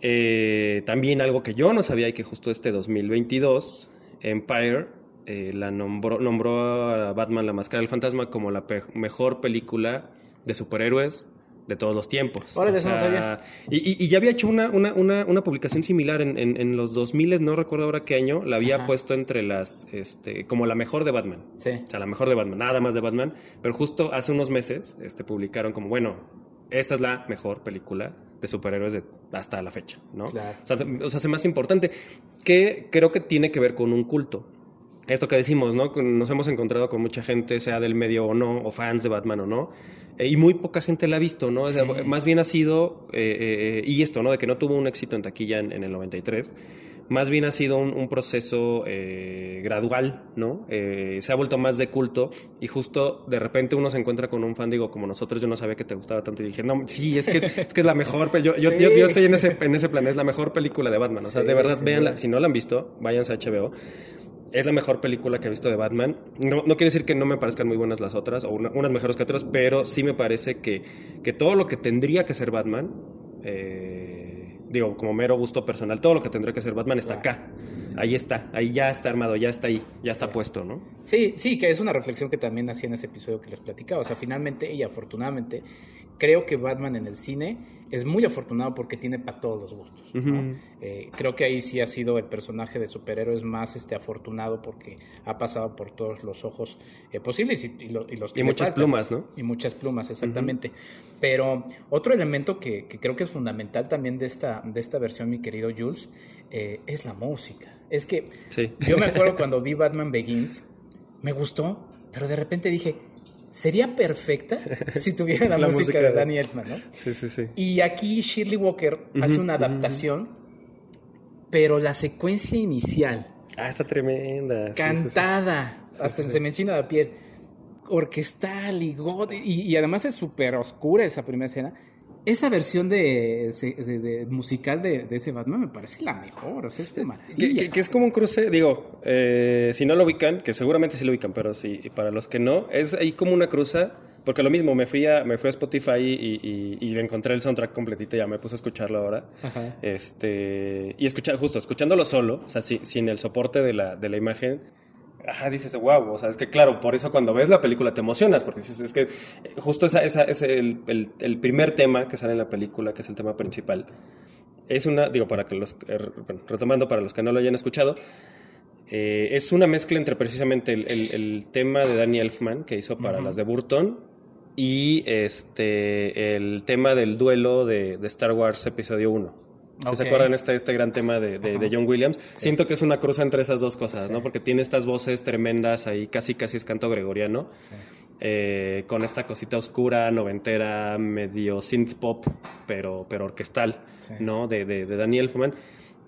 Eh, también algo que yo no sabía y que justo este 2022, Empire la nombró, nombró a Batman la Máscara del Fantasma como la mejor película de superhéroes de todos los tiempos. Y, ya había hecho una, una, una, publicación similar en, en, los 2000, no recuerdo ahora qué año, la había puesto entre las, este, como la mejor de Batman. Sí. O sea, la mejor de Batman, nada más de Batman. Pero justo hace unos meses este, publicaron como, bueno, esta es la mejor película de superhéroes de, hasta la fecha, ¿no? O, sea, o sea, es más importante, que creo que tiene que ver con un culto. Esto que decimos, ¿no? Nos hemos encontrado con mucha gente, sea del medio o no, o fans de Batman o no, eh, y muy poca gente la ha visto, ¿no? más bien ha sido, eh, y esto, ¿no? De que no tuvo un éxito en taquilla en, en el 93 más bien ha sido un, proceso eh, gradual, ¿no? Eh, se ha vuelto más de culto y justo de repente uno se encuentra con un fan, digo, como nosotros, yo no sabía que te gustaba tanto y dije, no, sí, es que es, que es la mejor, yo, yo, yo, yo, estoy en ese, en ese plan, es la mejor película de Batman, o sea, de verdad, véanla, si no la han visto, váyanse a HBO. Es la mejor película que he visto de Batman. No, no quiere decir que no me parezcan muy buenas las otras, o unas mejores que otras, pero sí me parece que, que todo lo que tendría que ser Batman, eh, digo, como mero gusto personal, todo lo que tendría que ser Batman está acá. Ahí está, ahí ya está armado, ya está ahí, ya está puesto, ¿no? Sí, sí, que es una reflexión que también hacía en ese episodio que les platicaba. O sea, finalmente y afortunadamente, creo que Batman en el cine es muy afortunado porque tiene para todos los gustos. Eh, creo que ahí sí ha sido el personaje de superhéroes más este, afortunado porque ha pasado por todos los ojos eh, posibles y, los Y muchas plumas, ¿no? Y muchas plumas, exactamente. Pero otro elemento que, creo que es fundamental también de esta, de esta versión, mi querido Jules, eh, es la música. Es que yo me acuerdo cuando vi Batman Begins, me gustó, pero de repente dije, sería perfecta si tuviera la, música, de, Danny Elfman, ¿no? Sí, sí, sí. Y aquí Shirley Walker hace una adaptación, pero la secuencia inicial. Ah, está tremenda. Cantada, hasta se me enchina la piel. Orquestal y, y, y además es súper oscura esa primera escena esa versión de, musical de, ese Batman me parece la mejor, o sea, es Que, es como un cruce, digo, eh, si no lo ubican, que seguramente sí lo ubican, pero sí, para los que no, es ahí como una cruza, porque lo mismo, me fui a, me fui a Spotify y, y, encontré el soundtrack completito, ya me puse a escucharlo ahora, este y escuchar, justo, escuchándolo solo, o sea, sin el soporte de la, de la imagen, ajá, dices, wow, o sea, es que claro, por eso cuando ves la película te emocionas, porque dices, es que justo esa, esa es el, el, primer tema que sale en la película, que es el tema principal. Es una, digo, para que los, eh, retomando para los que no lo hayan escuchado, eh, es una mezcla entre precisamente el, el, tema de Danny Elfman que hizo para las de Burton y este, el tema del duelo de, de Star Wars Episodio 1 se acuerdan este, este gran tema de, de, John Williams. Siento que es una cruza entre esas dos cosas, ¿no? Porque tiene estas voces tremendas ahí, casi casi es canto gregoriano, eh, con esta cosita oscura, noventera, medio synth pop, pero, pero orquestal, ¿no? De, de, Daniel Elfman,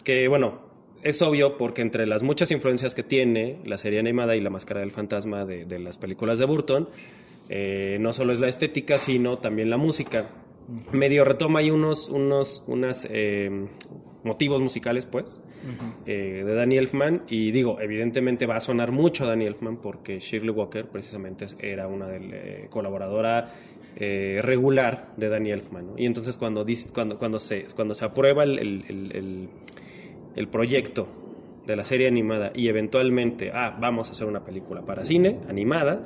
que bueno, es obvio porque entre las muchas influencias que tiene la serie animada y la máscara del fantasma de, las películas de Burton, eh, no solo es la estética, sino también la música medio retoma ahí unos, unos unas, eh, motivos musicales, pues, eh, de Danny Elfman. Y digo, evidentemente va a sonar mucho a Danny Elfman porque Shirley Walker precisamente era una de, eh, colaboradora regular de Danny Elfman. Y entonces cuando, cuando, cuando, se, cuando se aprueba el, el, el proyecto de la serie animada y eventualmente, ah, vamos a hacer una película para cine animada,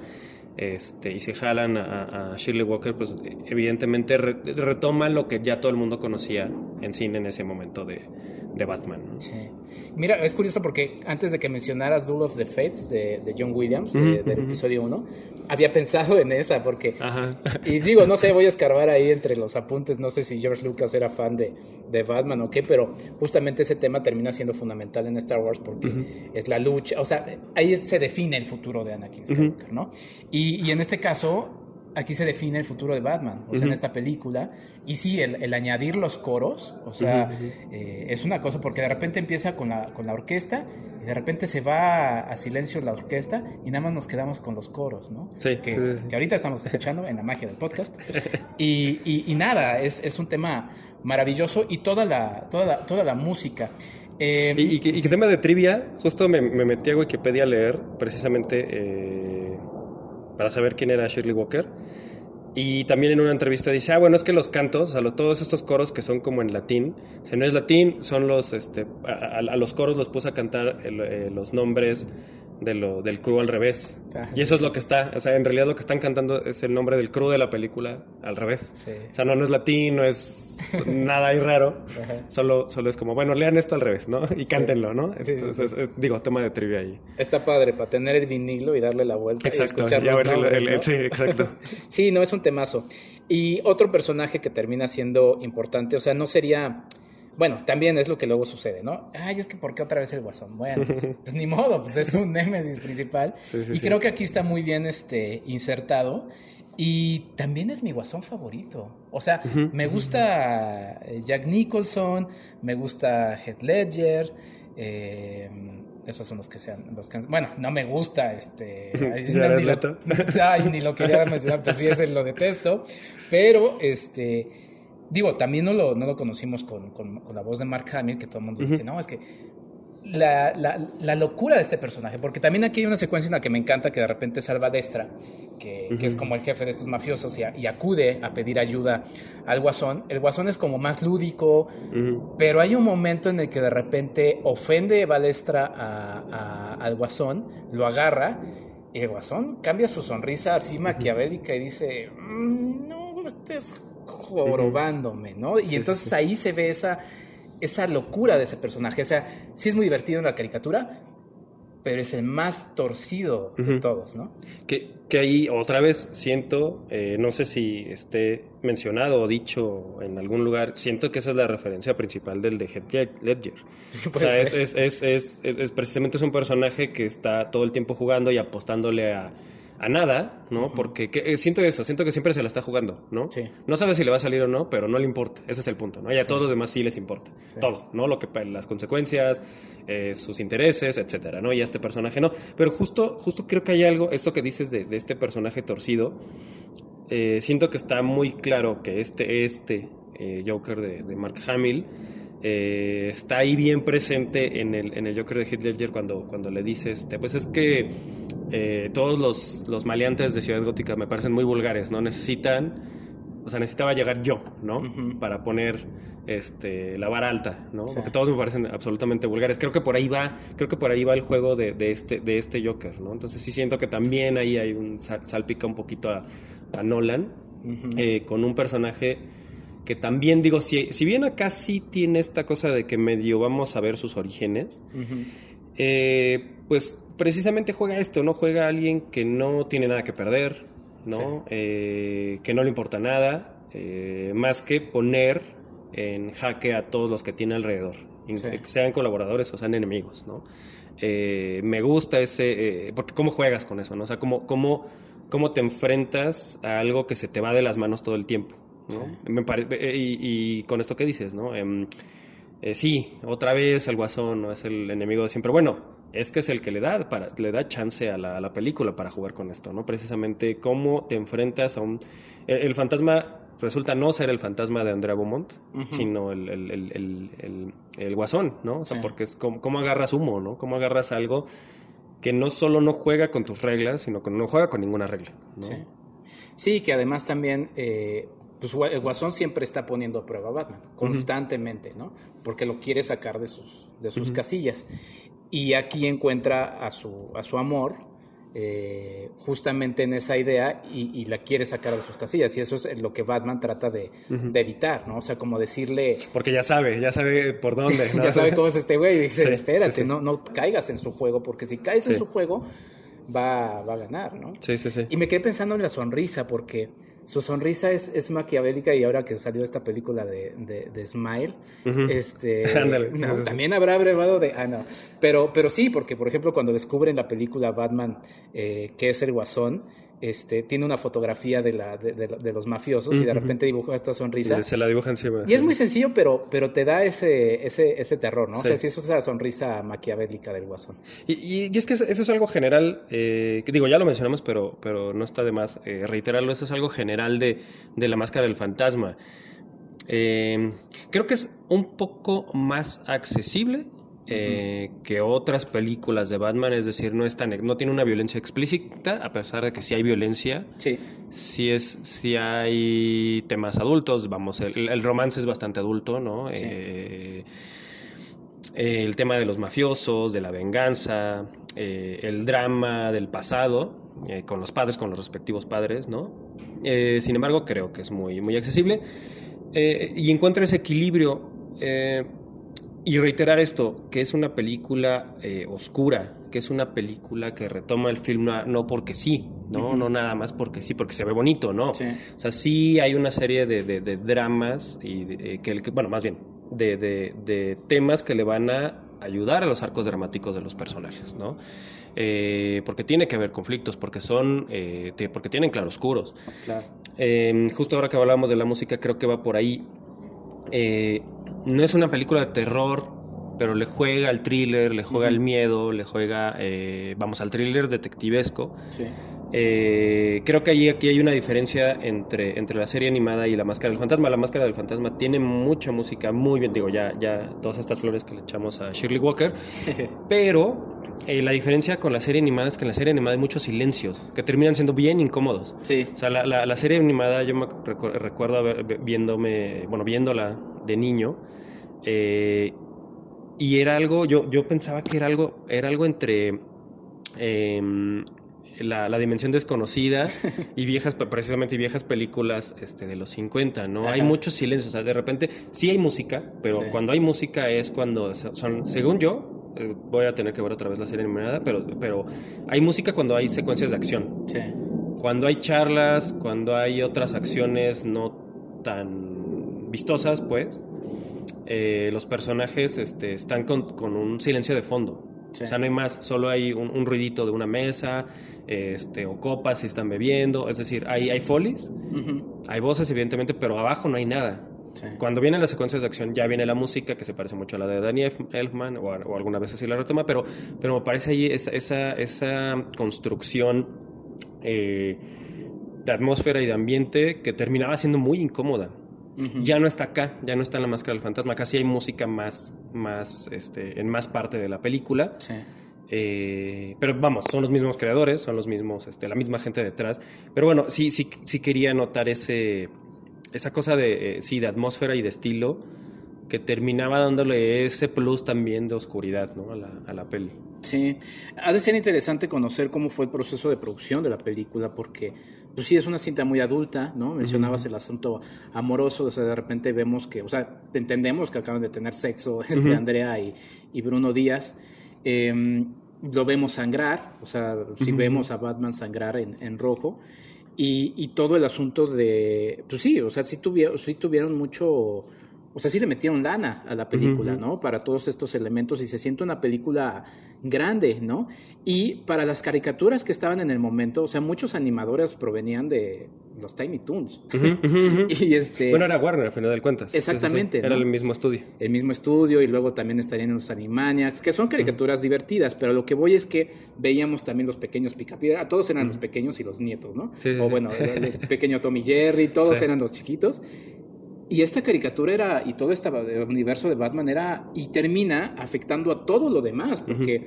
este, y se jalan a, Shirley Walker, pues evidentemente retoma lo que ya todo el mundo conocía en cine en ese momento de, de Batman. Sí. Mira, es curioso porque antes de que mencionaras Duel of the Fates de, John Williams, del episodio 1, había pensado en esa porque... Y digo, no sé, voy a escarbar ahí entre los apuntes, no sé si George Lucas era fan de, de Batman o qué, pero justamente ese tema termina siendo fundamental en Star Wars porque es la lucha, o sea, ahí se define el futuro de Anakin Skywalker, ¿no? Y, y en este caso, aquí se define el futuro de Batman, o sea, en esta película. Y sí, el, añadir los coros, o sea, eh, es una cosa, porque de repente empieza con la, con la orquesta y de repente se va a, silencio la orquesta y nada más nos quedamos con los coros, ¿no? Sí. Que, que ahorita estamos escuchando en la magia del podcast. Y, y, nada, es, es, un tema maravilloso y toda la, toda la, toda la música. Eh, y, y, que tema de trivia, justo me, me metí a Wikipedia a leer precisamente eh, para saber quién era Shirley Walker. Y también en una entrevista dice, ah, bueno, es que los cantos, a todos estos coros que son como en latín, si no es latín, son los, este, a, los coros los puse a cantar eh, los nombres de lo, del crew al revés. Ah, y eso es lo que está, o sea, en realidad lo que están cantando es el nombre del crew de la película al revés. O sea, no, no es latín, no es nada ahí raro, solo, solo es como, bueno, lean esto al revés, ¿no? Y cántenlo, ¿no? Entonces, digo, tema de trivia ahí. Está padre, para tener el vinilo y darle la vuelta. Exacto, y el, sí, exacto. sí, no, es un temazo. Y otro personaje que termina siendo importante, o sea, no sería bueno, también es lo que luego sucede, ¿no? Ay, es que ¿por qué otra vez el guasón? Bueno, pues, pues ni modo, pues es un némesis principal. y creo que aquí está muy bien este, insertado. Y también es mi guasón favorito. O sea, me gusta eh, Jack Nicholson, me gusta Heath Ledger. Eh, esos son los que sean los que, bueno no me gusta este ni, lo, ay, ni lo quería mencionar pues sí ese lo detesto pero este digo también no lo, no lo conocimos con, con, con, la voz de Mark Hamill que todo el mundo dice no es que la, la, locura de este personaje, porque también aquí hay una secuencia en la que me encanta que de repente salva Destra, que, que es como el jefe de estos mafiosos, y, acude a pedir ayuda al guasón. El guasón es como más lúdico, pero hay un momento en el que de repente ofende Balestra a, al guasón, lo agarra, y el guasón cambia su sonrisa así maquiavélica y dice, mm, no estés jorobándome, ¿no? Y entonces ahí se ve esa esa locura de ese personaje. O sea, sí es muy divertido en la caricatura, pero es el más torcido de todos, ¿no? Que, que, ahí otra vez siento, eh, no sé si esté mencionado o dicho en algún lugar, siento que esa es la referencia principal del de Heath Ledger. o sea, es, es, es, es, precisamente es un personaje que está todo el tiempo jugando y apostándole a a nada, ¿no? Porque eh, siento eso, siento que siempre se la está jugando, ¿no? Sí. No sabe si le va a salir o no, pero no le importa. Ese es el punto, ¿no? Y a todos los demás sí les importa. Todo, ¿no? Lo que las consecuencias, eh, sus intereses, etcétera, ¿no? Y a este personaje no. Pero justo, justo creo que hay algo, esto que dices de, este personaje torcido, eh, siento que está muy claro que este, este Joker de, de Mark Hamill eh, está ahí bien presente en el, en el Joker de Ledger cuando, cuando le dices, este, pues es que eh, todos los, los maleantes de Ciudad Gótica me parecen muy vulgares, ¿no? Necesitan, o sea, necesitaba llegar yo, ¿no? Para poner este, la vara alta, ¿no? Porque todos me parecen absolutamente vulgares. Creo que por ahí va, creo que por ahí va el juego de, de este, de este Joker, ¿no? Entonces sí siento que también ahí hay un salpica un poquito a, a Nolan eh, con un personaje que también digo, si, si bien acá sí tiene esta cosa de que medio vamos a ver sus orígenes, eh, pues precisamente juega esto, ¿no? Juega a alguien que no tiene nada que perder, ¿no? Eh, que no le importa nada, eh, más que poner en jaque a todos los que tiene alrededor, sean colaboradores o sean enemigos, ¿no? me gusta ese, porque cómo juegas con eso, ¿no? O sea, cómo, cómo, cómo te enfrentas a algo que se te va de las manos todo el tiempo. Eh, y, con esto que dices, ¿no? Em, eh, sí, otra vez el guasón no es el enemigo de siempre. Bueno, es que es el que le da, para, le da chance a la, película para jugar con esto, ¿no? Precisamente cómo te enfrentas a un... El, fantasma resulta no ser el fantasma de Andrea Beaumont, sino el, el, guasón, ¿no? O sea, porque es como, cómo agarras humo, ¿no? Cómo agarras algo que no solo no juega con tus reglas, sino que no juega con ninguna regla, Sí. Sí, que además también eh, pues el Guasón siempre está poniendo a prueba a Batman, constantemente, ¿no? Porque lo quiere sacar de sus, de sus casillas. Y aquí encuentra a su, a su amor, eh, justamente en esa idea y, la quiere sacar de sus casillas. Y eso es lo que Batman trata de, evitar, ¿no? O sea, como decirle... Porque ya sabe, ya sabe por dónde. ya sabe cómo es este güey. Y dice, espérate, No, no caigas en su juego, porque si caes en su juego, va, va a ganar, ¿no? Sí, sí, sí. Y me quedé pensando en la sonrisa, porque su sonrisa es, es maquiavélica y ahora que salió esta película de, de, Smile, este, también habrá brevado de... Ah, no. Pero, pero sí, porque por ejemplo cuando descubren la película Batman, eh, que es el guasón, este, tiene una fotografía de, la, de, los mafiosos y de repente dibuja esta sonrisa. Y se la dibuja encima. Y es muy sencillo, pero, pero te da ese, ese, ese terror, ¿no? O sea, si eso es la sonrisa maquiavélica del guasón. Y, y, es que eso es algo general, eh, que digo, ya lo mencionamos, pero, pero no está de más eh, reiterarlo, eso es algo general de, de la máscara del fantasma. Eh, creo que es un poco más accesible eh, que otras películas de Batman, es decir, no, es no tiene una violencia explícita, a pesar de que sí hay violencia, sí, sí, es, sí hay temas adultos, vamos, el, romance es bastante adulto, ¿no? Eh, el tema de los mafiosos, de la venganza, eh, el drama del pasado, con los padres, con los respectivos padres, ¿no? sin embargo, creo que es muy, muy accesible y encuentra ese equilibrio y reiterar esto, que es una película eh, oscura, que es una película que retoma el film no, porque sí, ¿no? No nada más porque sí, porque se ve bonito, ¿no? O sea, sí hay una serie de, dramas, y eh, que, bueno, más bien, de, de, de temas que le van a ayudar a los arcos dramáticos de los personajes, ¿no? Eh, porque tiene que haber conflictos, porque son, eh, porque tienen claroscuros. Claro. Eh, justo ahora que hablábamos de la música, creo que va por ahí. Eh, no es una película de terror, pero le juega al thriller, le juega al miedo, le juega, eh, vamos, al thriller detectivesco. Sí. Eh, creo que ahí, aquí hay una diferencia entre, entre la serie animada y La Máscara del Fantasma. La Máscara del Fantasma tiene mucha música, muy bien, digo, ya, ya todas estas flores que le echamos a Shirley Walker, pero eh, la diferencia con la serie animada es que en la serie animada hay muchos silencios que terminan siendo bien incómodos. Sí. O sea, la, la- la serie animada, yo me recu- recuerdo haber, viéndome, bueno, viéndola de niño, eh, y era algo, yo, yo pensaba que era algo, era algo entre em, la, la dimensión desconocida y viejas, precisamente viejas películas este, de los 50, ¿no? Hay muchos silencios, o sea, de repente sí hay música, pero Sí. cuando hay música es cuando son, según yo, eh, voy a tener que ver otra vez la serie animada, pero, pero hay música cuando hay secuencias de acción. Sí. Cuando hay charlas, cuando hay otras acciones no tan vistosas, pues, eh, los personajes este, están con, con un silencio de fondo. Sí. O sea, no hay más, solo hay un, un ruidito de una mesa, este, o copas si están bebiendo. Es decir, hay, hay folies, hay voces, evidentemente, pero abajo no hay nada. Sí. Cuando vienen las secuencias de acción ya viene la música que se parece mucho a la de Danny Elf- Elfman o, o alguna vez así la retoma, pero, pero me parece ahí esa, esa, esa construcción eh, de atmósfera y de ambiente que terminaba siendo muy incómoda. Ya no está acá, ya no está en la máscara del fantasma, casi hay música más, más este, en más parte de la película. Sí. Eh, pero vamos, son los mismos creadores, son los mismos, este, la misma gente detrás. Pero bueno, sí, sí, sí quería notar ese, esa cosa de, eh, sí, de atmósfera y de estilo que terminaba dándole ese plus también de oscuridad, ¿no? A la, a la peli. Sí, ha de ser interesante conocer cómo fue el proceso de producción de la película, porque pues sí es una cinta muy adulta, ¿no? Mencionabas el asunto amoroso, o sea, de repente vemos que, o sea, entendemos que acaban de tener sexo este, Ujú. Andrea y, y Bruno Díaz. Eh, lo vemos sangrar, o sea, sí Ujú. vemos a Batman sangrar en, en rojo. Y, y todo el asunto de, pues sí, o sea, sí tuvieron, sí tuvieron mucho, o sea, sí le metieron lana a la película. ¿no? Para todos estos elementos y se siente una película grande, ¿no? Y para las caricaturas que estaban en el momento, o sea, muchos animadores provenían de los Tiny Toons. y este, Bueno, era Warner, al final de cuentas. Sí, sí, sí. Exactamente, Era ¿no? el mismo estudio. el mismo estudio y luego también estarían en los Animaniacs, que son caricaturas divertidas, pero lo que voy es que veíamos también los pequeños Picapiedra, todos eran los pequeños y los nietos, ¿no? O bueno, el, el pequeño Tommy Jerry, todos eran los chiquitos. Y esta caricatura era, y todo este universo de Batman era, y termina afectando a todo lo demás, porque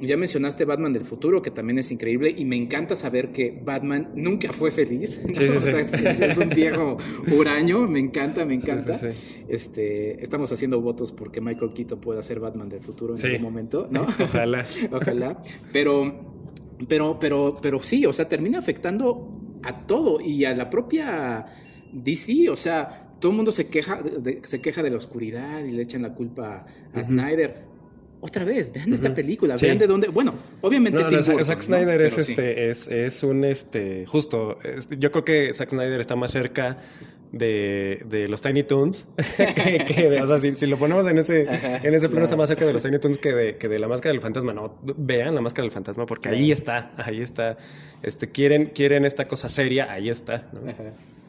ya mencionaste Batman del futuro, que también es increíble, y me encanta saber que Batman nunca fue feliz. ¿no? Sí, sí, O sea, es, un viejo huraño, me encanta, me encanta. Este, estamos haciendo votos porque Michael Keaton pueda ser Batman del futuro en algún momento, ¿no? Ojalá. Ojalá. Pero, pero, pero, pero sí, o sea, termina afectando a todo y a la propia DC, o sea, todo el mundo se queja de, se queja de la oscuridad y le echan la culpa a. Snyder. Otra vez, vean esta Ujú. película, Sí. vean de dónde. Bueno, obviamente No, no, Zack, Burton, Zack ¿no? Snyder es sí. este, es, es un este, justo. yo creo que Zack Snyder está más cerca de, de los Tiny Toons que, o sea, si, si lo ponemos en ese, Ajá, en ese plano claro. está más cerca de los Tiny Toons que de, que de la máscara del fantasma. No, vean la máscara del fantasma porque Claro. ahí está, ahí está. Este, quieren, quieren esta cosa seria, ahí está.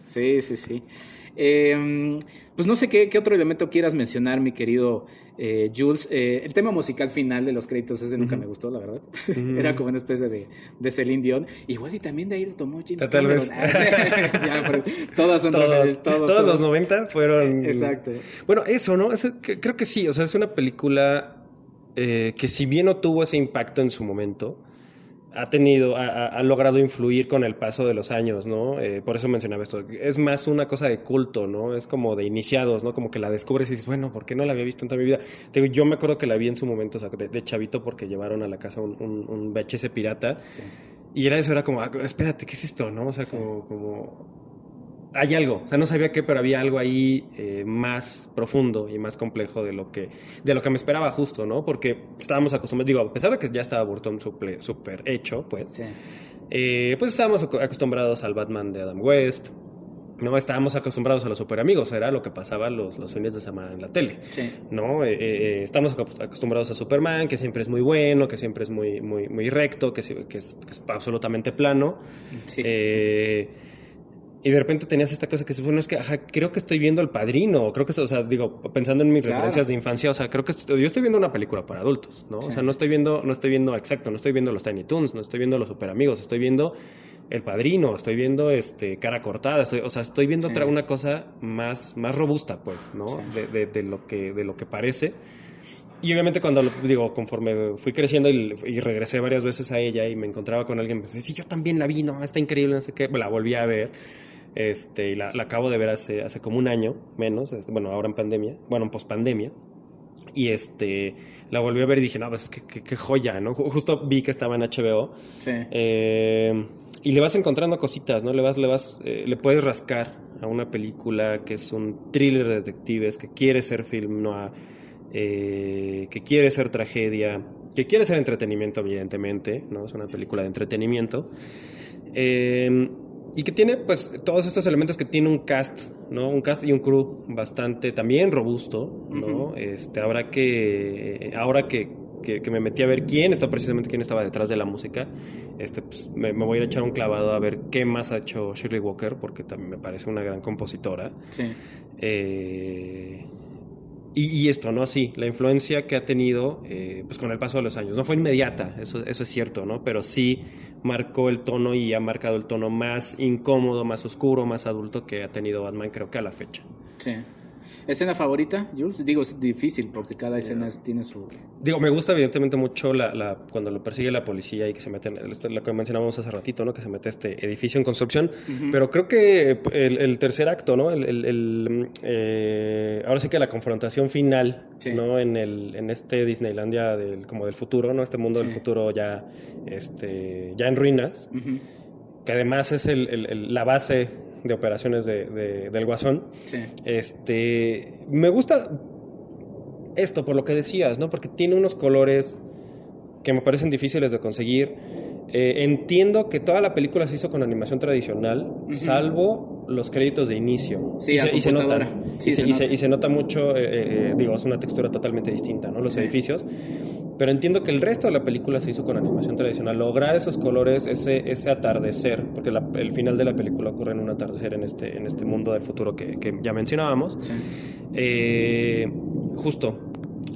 Sí, sí, sí. Eh, pues no sé qué, qué otro elemento quieras mencionar, mi querido eh, Jules. Eh, el tema musical final de los créditos ese nunca me gustó, la verdad. Era como una especie de, de Celine Dion. Igual y también de ahí lo tomó James Tal vez. Ah. Ya, pero todas son Todos, referencias, todo, todos todo. los 90 fueron. Exacto. Bueno, eso, ¿no? Es- creo que sí, o sea, es una película eh, que si bien no tuvo ese impacto en su momento, ha tenido, ha, ha- logrado influir con el paso de los años, ¿no? Eh, por eso mencionaba esto. Es más una cosa de culto, ¿no? Es como de iniciados, ¿no? Como que la descubres y dices, bueno, ¿por qué no la había visto en toda mi vida? Te yo me acuerdo que la vi en su momento, o sea, de, de chavito, porque llevaron a la casa un, un, un VHS pirata. Sí. Y era eso, era como, ah, espérate, ¿qué es esto? ¿No? O sea, Sí. como, como. Hay algo. O sea, no sabía qué, pero había algo ahí eh, más profundo y más complejo de lo que, de lo que me esperaba justo, ¿no? Porque estábamos acostumbrados, digo, a pesar de que ya estaba Burton súper hecho, pues, Sí. eh, pues estábamos acostumbrados al Batman de Adam West, no estábamos acostumbrados a los super amigos, era lo que pasaba los, los fines de semana en la tele. Sí. ¿no? Eh, eh, estamos ac- acostumbrados a Superman, que siempre es muy bueno, que siempre es muy, muy, muy recto, que, que es, que es absolutamente plano. Sí. Eh, y de repente tenías esta cosa que dices, bueno, es que ajá, creo que estoy viendo El Padrino, creo que, o sea, digo, pensando en mis Claro. referencias de infancia, o sea, creo que est- yo estoy viendo una película para adultos, ¿no? Sí. O sea, no estoy viendo, no estoy viendo, exacto, no estoy viendo los Tiny Toons, no estoy viendo los Super Amigos, estoy viendo El Padrino, estoy viendo este Cara Cortada, estoy, o sea, estoy viendo Sí. otra una cosa más, más robusta, pues, ¿no? Sí. De, de- de lo que, de lo que parece. Y obviamente cuando, digo, conforme fui creciendo y, y regresé varias veces a ella y me encontraba con alguien, pues, sí, yo también la vi, no, está increíble, no sé qué, la volví a ver, este, y la, la acabo de ver hace, hace como un año, menos, este, bueno, ahora en pandemia, bueno, en pospandemia, y este, la volví a ver y dije, no, pues qué, qué- qué joya, ¿no? Ju- Justo vi que estaba en HBO, Sí. eh, y le vas encontrando cositas, ¿no? Le vas, le vas, eh, le puedes rascar a una película que es un thriller de detectives, que quiere ser film noir, eh, que quiere ser tragedia, que quiere ser entretenimiento, evidentemente, ¿no? Es una película de entretenimiento. Eh, y que tiene, pues, todos estos elementos que tiene un cast, ¿no? Un cast y un crew bastante también robusto, ¿no? Este, ahora que, ahora que, que, que me metí a ver quién está precisamente quién estaba detrás de la música, este, pues, me, me voy a ir a echar un clavado a ver qué más ha hecho Shirley Walker, porque también me parece una gran compositora. Sí. Eh, y, y esto, ¿no? Sí, la influencia que ha tenido eh, pues con el paso de los años. No fue inmediata, eso, eso es cierto, ¿no? Pero sí marcó el tono y ha marcado el tono más incómodo, más oscuro, más adulto que ha tenido Batman, creo que a la fecha. Sí. ¿Escena favorita, Jules? Digo, es difícil porque cada escena es- tiene su... Digo, me gusta evidentemente mucho la, la- cuando lo persigue la policía y que se mete, lo que mencionábamos hace ratito, ¿no? Que se mete este edificio en construcción. Pero creo que el, el tercer acto, ¿no? El, el- el, eh, ahora sí que la confrontación final, Sí. ¿no? En, el, en este Disneylandia del, como del futuro, ¿no? Este mundo Sí. del futuro ya, este, ya en ruinas, que además es el- el- el- la base de operaciones de- de- del Guasón. Sí. Este, me gusta esto por lo que decías, ¿no? Porque tiene unos colores que me parecen difíciles de conseguir. Eh, entiendo que toda la película se hizo con animación tradicional, salvo los créditos de inicio. Sí, y, se, y se nota. Sí, y, se, se y se- nota. y se nota mucho, eh, eh, digo, es una textura totalmente distinta, ¿no? Los Sí. edificios. Pero entiendo que el resto de la película se hizo con animación tradicional. Lograr esos colores, ese, ese atardecer, porque la- el final de la película ocurre en un atardecer en este, en este mundo del futuro que, que ya mencionábamos. Sí. Justo,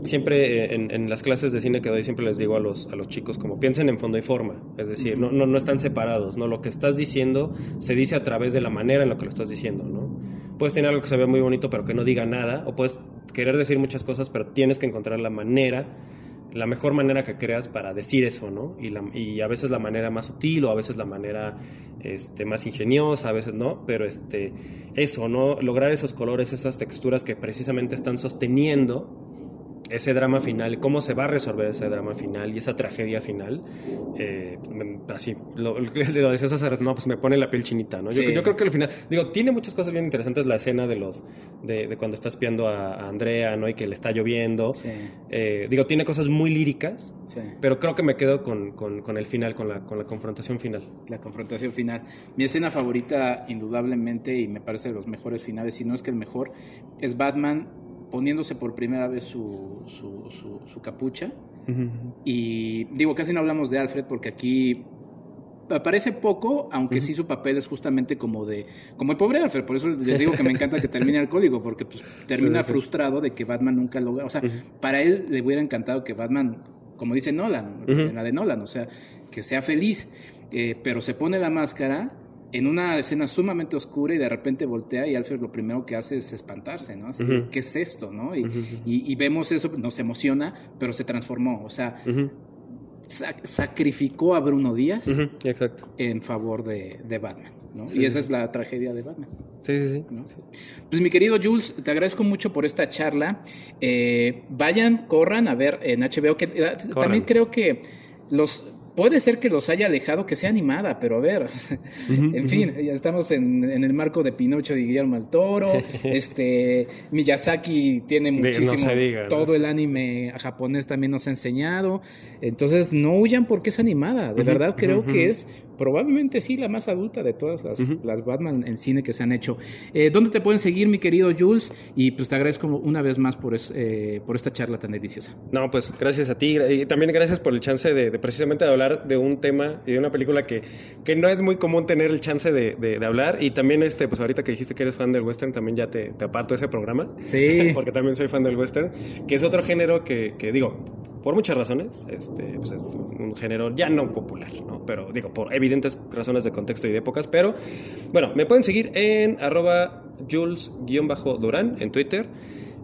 siempre eh, en, en las clases de cine que doy, siempre les digo a los, a los chicos como piensen en fondo y forma, es decir, no, no, no están separados, ¿no? Lo que estás diciendo se dice a través de la manera en la que lo estás diciendo, ¿no? Puedes tener algo que se vea muy bonito pero que no diga nada, o puedes querer decir muchas cosas pero tienes que encontrar la manera la mejor manera que creas para decir eso, ¿no? Y, la- y a veces la manera más sutil o a veces la manera este, más ingeniosa, a veces no, pero este, eso, ¿no? Lograr esos colores, esas texturas que precisamente están sosteniendo ese drama final, cómo se va a resolver ese drama final y esa tragedia final, eh, me- así, lo, lo decías hace rato, no, pues me pone la piel chinita, ¿no? Yo, creo que al final, digo, tiene muchas cosas bien interesantes la escena de los, de, de cuando está espiando a, a Andrea, ¿no? Y que le está lloviendo. Sí. Eh, digo, tiene cosas muy líricas, Sí. pero creo que me quedo con, con- con el final, con la, con la confrontación final. La confrontación final. Mi escena favorita, indudablemente, y me parece de los mejores finales, si no es que el mejor, es Batman poniéndose por primera vez su, su, su- su capucha. Y digo, casi no hablamos de Alfred porque aquí aparece poco, aunque sí su papel es justamente como de como el pobre Alfred, por eso les digo que me encanta que termine alcohólico porque pues, termina Sí, sí, sí. frustrado de que Batman nunca logra, o sea, para él le hubiera encantado que Batman, como dice Nolan, en la de Nolan, o sea, que sea feliz, eh, pero se pone la máscara en una escena sumamente oscura y de repente voltea y Alfred lo primero que hace es espantarse, ¿no? Así. ¿qué es esto, no? Y, y- y vemos eso, nos emociona, pero se transformó, o sea, sac- sacrificó a Bruno Díaz Exacto. en favor de, de Batman, ¿no? Sí, y esa es la tragedia de Batman. Sí, sí, sí. ¿no? Pues mi querido Jules, te agradezco mucho por esta charla. Eh, vayan, corran a ver en HBO, que eh, también creo que los puede ser que los haya alejado que sea animada, pero a ver, en fin, ya estamos en, el marco de Pinocho y Guillermo del Toro, este Miyazaki tiene muchísimo, todo el anime japonés también nos ha enseñado, entonces no huyan porque es animada, de verdad creo que es probablemente sí la más adulta de todas las, Batman en cine que se han hecho. Eh, ¿Dónde te pueden seguir, mi querido Jules? Y pues te agradezco una vez más por, eh, por esta charla tan deliciosa. No, pues gracias a ti y también gracias por el chance de, precisamente de hablar de un tema y de una película que, que no es muy común tener el chance de, de, hablar y también este, pues ahorita que dijiste que eres fan del western, también ya te, te aparto ese programa. Sí. Porque también soy fan del western, que es otro género que, que digo, por muchas razones, este, pues es un género ya no popular, ¿no? Pero digo, por evidentes razones de contexto y de épocas, pero bueno, me pueden seguir en arroba jules-durán en Twitter.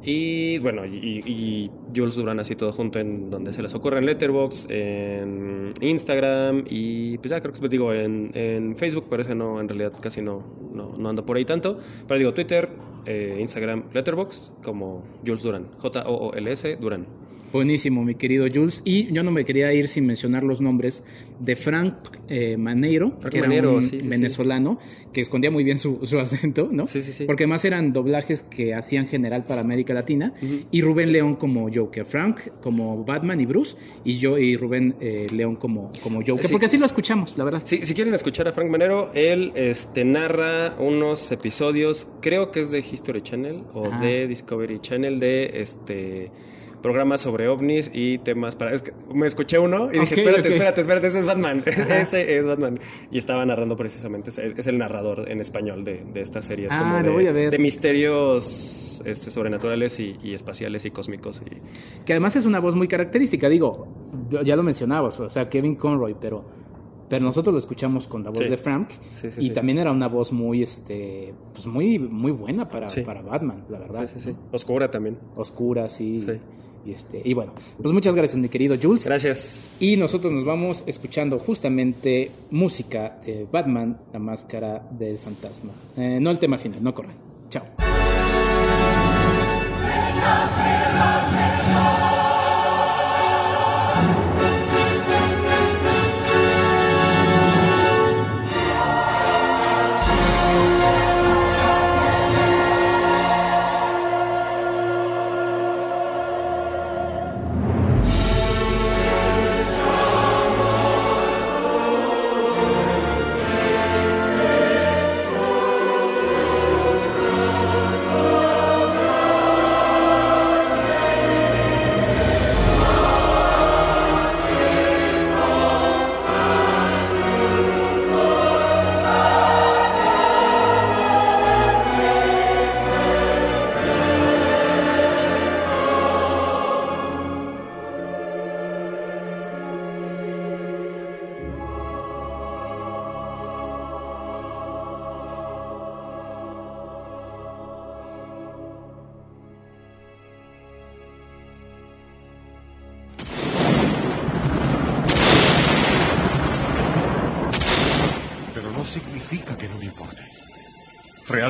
Y bueno, y, Jules Durán así todo junto en donde se les ocurre en Letterboxd, en Instagram y pues ya creo que pues, digo en, en Facebook, pero ese no, en realidad casi no, no, ando por ahí tanto. Pero digo Twitter, eh, Instagram, Letterboxd como Jules Durán, J-O-O-L-S Durán. Buenísimo, mi querido Jules. Y yo no me quería ir sin mencionar los nombres de Frank eh, Maneiro, que era un venezolano, que escondía muy bien su, acento, ¿no? Sí, sí, sí. Porque además eran doblajes que hacían general para América Latina. Y Rubén León como Joker, Frank como Batman y Bruce, y yo y Rubén eh, León como, como Joker. porque así lo escuchamos, la verdad. Sí, si quieren escuchar a Frank Manero, él este, narra unos episodios, creo que es de History Channel o de Discovery Channel, de este programas sobre ovnis y temas para... Es que me escuché uno y dije, espérate, espérate, espérate, ese es Batman. ese es Batman. Y estaba narrando precisamente, es el narrador en español de, de estas series ah, como de, voy a ver. de misterios este, sobrenaturales y, espaciales y cósmicos. Y... Que además es una voz muy característica, digo, ya lo mencionabas, o sea, Kevin Conroy, pero pero nosotros lo escuchamos con la voz de Frank y también era una voz muy este pues muy muy buena para, para Batman la verdad sí, sí, sí. oscura también oscura sí y, este, y bueno, pues muchas gracias, mi querido Jules. Gracias. Y nosotros nos vamos escuchando justamente música de Batman, la máscara del fantasma. Eh, no el tema final, no corran. Chao.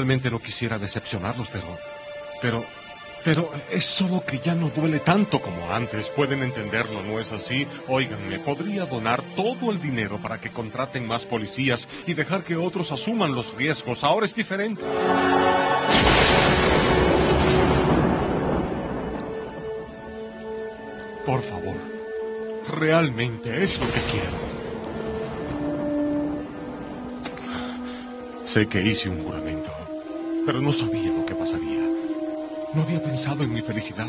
Realmente no quisiera decepcionarlos, pero... Pero... Pero es solo que ya no duele tanto como antes. Pueden entenderlo, ¿no es así? Óiganme, podría donar todo el dinero para que contraten más policías y dejar que otros asuman los riesgos. Ahora es diferente. Por favor, realmente es lo que quiero. Sé que hice un juramento pero no sabía lo que pasaría. No había pensado en mi felicidad.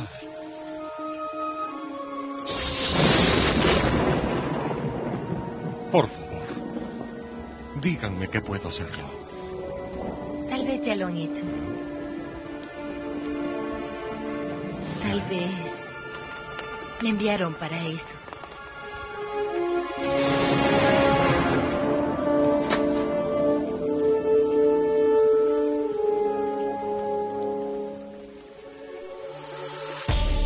Por favor, díganme que puedo hacerlo. Tal vez ya lo han hecho. Tal vez me enviaron para eso.